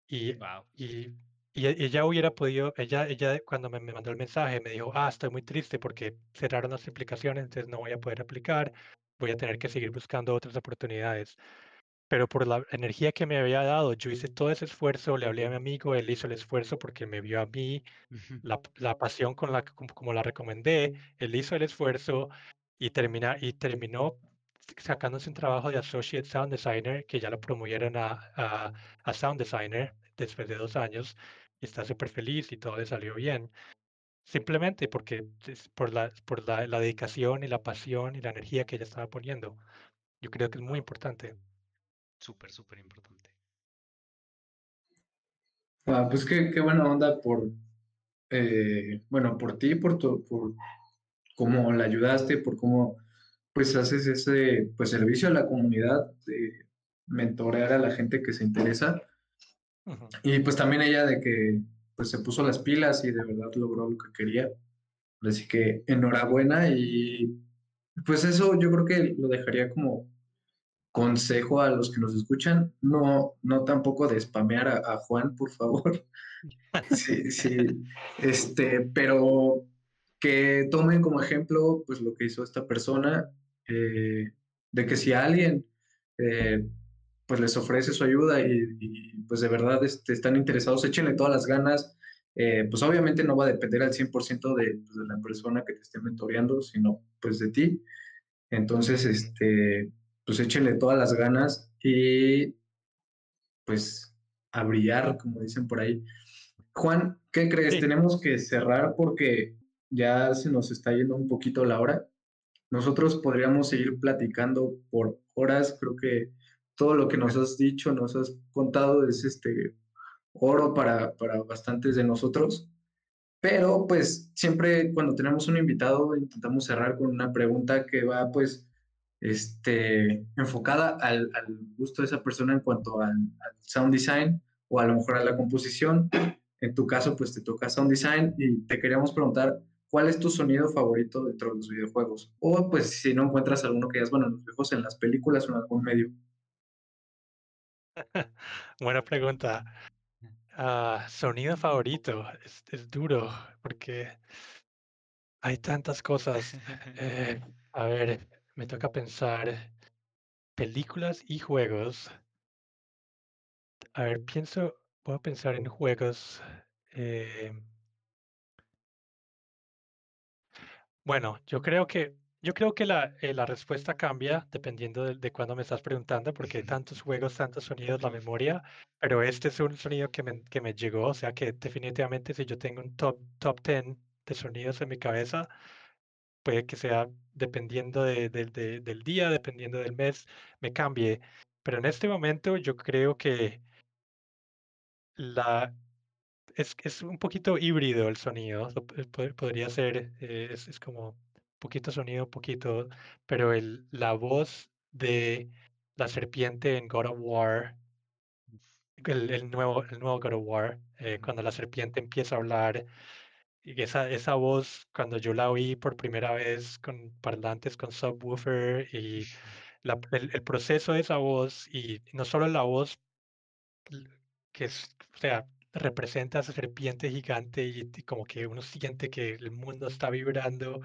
y, Wow. y, y e- ella hubiera podido, ella, ella cuando me, me mandó el mensaje me dijo, ah, estoy muy triste porque cerraron las aplicaciones, entonces no voy a poder aplicar, voy a tener que seguir buscando otras oportunidades. Pero por la energía que me había dado, yo hice todo ese esfuerzo, le hablé a mi amigo, él hizo el esfuerzo porque me vio a mí, Ujú. la, la pasión con la como, como la recomendé, él hizo el esfuerzo y, termina, y terminó sacándose un trabajo de Associate Sound Designer, que ya lo promovieron a, a, a Sound Designer después de dos años, y está súper feliz y todo le salió bien. Simplemente porque es por, la, por la, la dedicación y la pasión y la energía que ella estaba poniendo. Yo creo que es muy importante. Súper, súper importante. Ah, pues qué, qué buena onda por, eh, bueno, por ti, por tu, por cómo la ayudaste, por cómo pues haces ese pues servicio a la comunidad, de mentorear a la gente que se interesa. Ujú. Y pues también ella de que pues se puso las pilas y de verdad logró lo que quería. Así que enhorabuena y pues eso yo creo que lo dejaría como consejo a los que nos escuchan. No, no tampoco de spamear a, a Juan, por favor. Sí, sí, este, pero que tomen como ejemplo pues lo que hizo esta persona, eh, de que si alguien eh, pues les ofrece su ayuda y, y, pues de verdad este, están interesados, échenle todas las ganas. Eh, pues obviamente no va a depender al 100% de, pues, de la persona que te esté mentoreando, sino pues de ti. Entonces, este, pues échenle todas las ganas y pues a brillar, como dicen por ahí. Juan, ¿qué crees? Sí. Tenemos que cerrar porque ya se nos está yendo un poquito la hora. Nosotros podríamos seguir platicando por horas. Creo que todo lo que nos has dicho, nos has contado es este oro para, para bastantes de nosotros. Pero pues siempre cuando tenemos un invitado intentamos cerrar con una pregunta que va pues este, enfocada al, al gusto de esa persona en cuanto al, al sound design o a lo mejor a la composición. En tu caso, pues te toca sound design y te queríamos preguntar cuál es tu sonido favorito dentro de los videojuegos. O pues si no encuentras alguno que digas, bueno, en los videojuegos, en las películas o en algún medio. Buena pregunta. Ah, sonido favorito. Es, es duro porque hay tantas cosas. Eh, a ver, me toca pensar películas y juegos. A ver, pienso, voy a pensar en juegos. eh, bueno, yo creo que yo creo que la, eh, la respuesta cambia dependiendo de, de cuándo me estás preguntando, porque hay tantos juegos, tantos sonidos, la memoria, pero este es un sonido que me, que me llegó, o sea que definitivamente si yo tengo un top, top 10 de sonidos en mi cabeza, puede que sea dependiendo de- de- de- del día, dependiendo del mes, me cambie. Pero en este momento yo creo que la, es, es un poquito híbrido el sonido, podría ser, eh, es, es como poquito sonido, poquito, pero el, la voz de la serpiente en God of War, el, el nuevo, el nuevo God of War, eh, cuando la serpiente empieza a hablar, y esa, esa voz, cuando yo la oí por primera vez con parlantes, con subwoofer, y la- el, el proceso de esa voz, y no solo la voz, que es, o sea, representa a esa serpiente gigante y, y como que uno siente que el mundo está vibrando,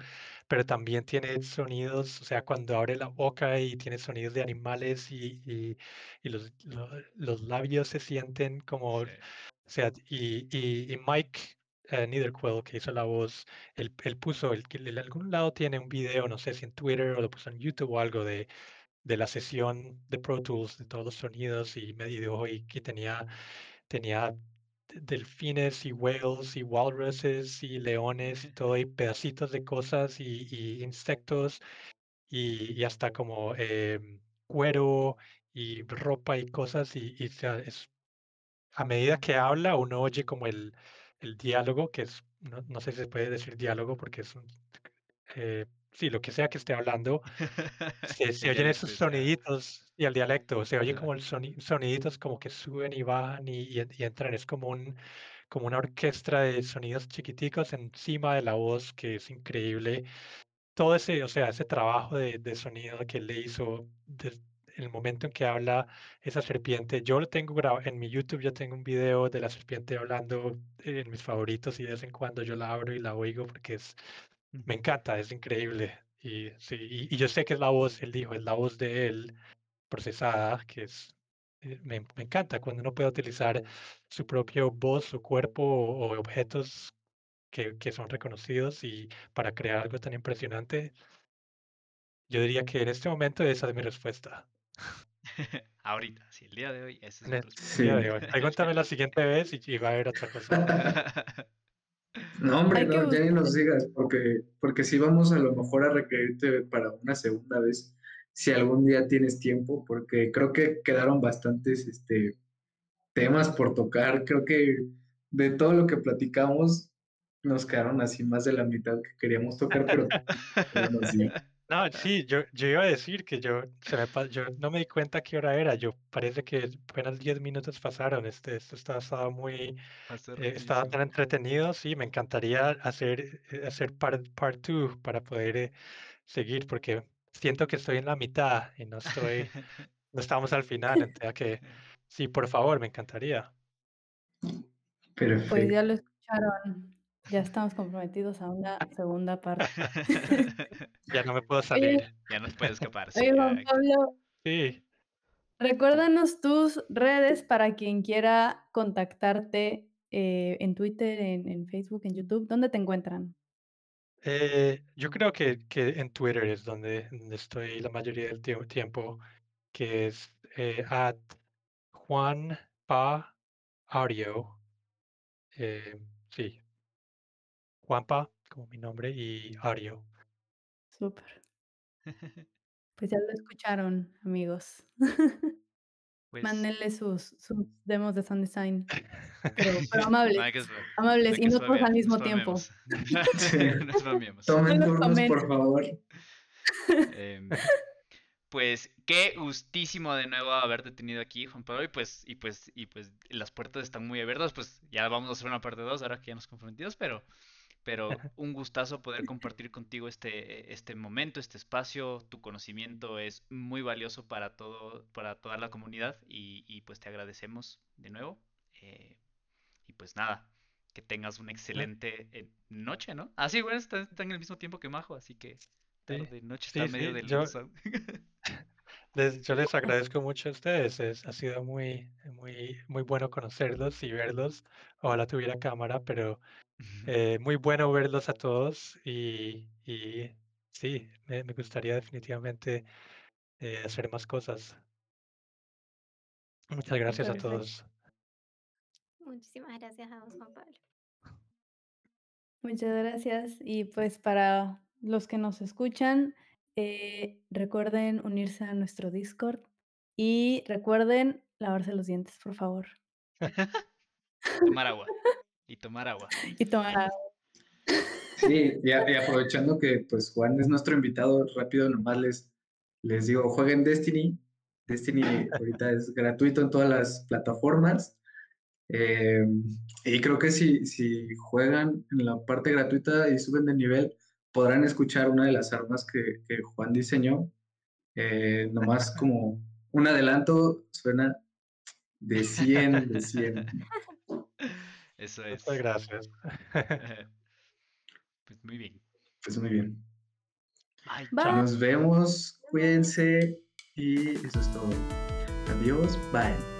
pero también tiene sonidos, o sea, cuando abre la boca y tiene sonidos de animales y, y, y los, lo- los labios se sienten como, o sea, y, Mike, eh, Netherquill, que hizo la voz, él, él puso, el, que en algún lado tiene un video, no sé si en Twitter o lo puso en YouTube o algo de, de la sesión de Pro Tools, de todos los sonidos y me dijo y que tenía, tenía delfines y whales y walruses y leones y todo, y pedacitos de cosas y, y insectos y, y hasta como em, cuero y ropa y cosas y, y es, a medida que habla uno oye como el, el diálogo, que es, no, no sé si se puede decir diálogo porque es un, eh, sí, lo que sea que esté hablando, se, se oyen esos soniditos y el dialecto, se oye Ajá. como el soni- soniditos como que suben y bajan y, y y entran, es como un, como una orquesta de sonidos chiquiticos encima de la voz que es increíble todo ese, o sea, ese trabajo de, de sonido que le hizo desde el momento en que habla esa serpiente. Yo lo tengo grabado en mi YouTube, yo tengo un video de la serpiente hablando en mis favoritos y de vez en cuando yo la abro y la oigo porque es, me encanta, es increíble. Y, sí, y, y yo sé que es la voz, él dijo, es la voz de él procesada, que es, eh, me, me encanta cuando uno puede utilizar su propio voz, su cuerpo o, o objetos que, que son reconocidos y para crear algo tan impresionante, yo diría que en este momento esa es mi respuesta. Ahorita, sí, el día de hoy, esa es el día de hoy. Pregúntame la siguiente vez y, y va a haber otra cosa. No, hombre, no, ya ni nos digas, porque, porque si vamos a lo mejor a requerirte para una segunda vez, si algún día tienes tiempo, porque creo que quedaron bastantes este, temas por tocar. Creo que de todo lo que platicamos, nos quedaron así más de la mitad que queríamos tocar, pero sí. No, sí, yo, yo iba a decir que yo, se me, yo no me di cuenta qué hora era. Yo parece que apenas 10 minutos pasaron. Este, esto está, estaba muy, eh, estaba tan entretenido. Sí, me encantaría hacer, eh, hacer part, part two para poder eh, seguir, porque siento que estoy en la mitad y no estoy, no estamos al final. Entonces, que sí, por favor, me encantaría. Perfecto. Pues ya lo escucharon. Ya estamos comprometidos a una segunda parte. Ya no me puedo salir. ya no te puedes escapar. sí, Oye, Juan. Pablo, Sí. recuérdanos tus redes para quien quiera contactarte eh, en Twitter, en, en Facebook, en YouTube. ¿Dónde te encuentran? Eh, yo creo que, que en Twitter es donde, donde estoy la mayoría del tie- tiempo, que es eh, at Juan Pa Audio. eh, sí, Juanpa, como mi nombre, y Audio. Súper. Pues ya lo escucharon, amigos. Pues, Mándenle sus, sus demos de sound design, pero, amables. Amables y no todos al mismo tiempo. Sí. No spameemos. Tomen turnos, tomen. por favor. Em, pues qué gustísimo de nuevo haberte tenido aquí, Juan Pablo, y pues, y pues, y pues las puertas están muy abiertas, pues ya vamos a hacer una parte 2 ahora que ya nos comprometidos, pero, pero un gustazo poder compartir contigo este, este momento, este espacio, tu conocimiento es muy valioso para todo, para toda la comunidad, y, y pues te agradecemos de nuevo. eh, y pues nada, que tengas una excelente eh, noche, ¿no? Ah, sí, bueno, está, está en el mismo tiempo que Majo, así que tarde, noche, sí, está medio sí, del yo-. Les- yo les agradezco mucho a ustedes. es- ha sido muy, muy, muy bueno conocerlos y verlos. Ojalá tuviera cámara, pero eh, muy bueno verlos a todos y, y sí, me, me gustaría definitivamente eh, hacer más cosas. Muchas gracias a todos. Muchísimas gracias a vos, Juan Pablo. Muchas gracias. Y pues para los que nos escuchan, eh, recuerden unirse a nuestro Discord y recuerden lavarse los dientes, por favor. Tomar agua. Y tomar agua. Y tomar agua. Sí, y, a- y aprovechando que pues Juan es nuestro invitado, rápido nomás les, les digo, jueguen Destiny. Destiny ahorita es gratuito en todas las plataformas. Eh, y creo que si, si juegan en la parte gratuita y suben de nivel, podrán escuchar una de las armas que, que Juan diseñó. Eh, nomás como un adelanto, suena de 100, de 100. Eso es. Muchas gracias. Pues muy bien. Pues muy bien. Ay. Nos vemos, cuídense y eso es todo. Adiós, bye.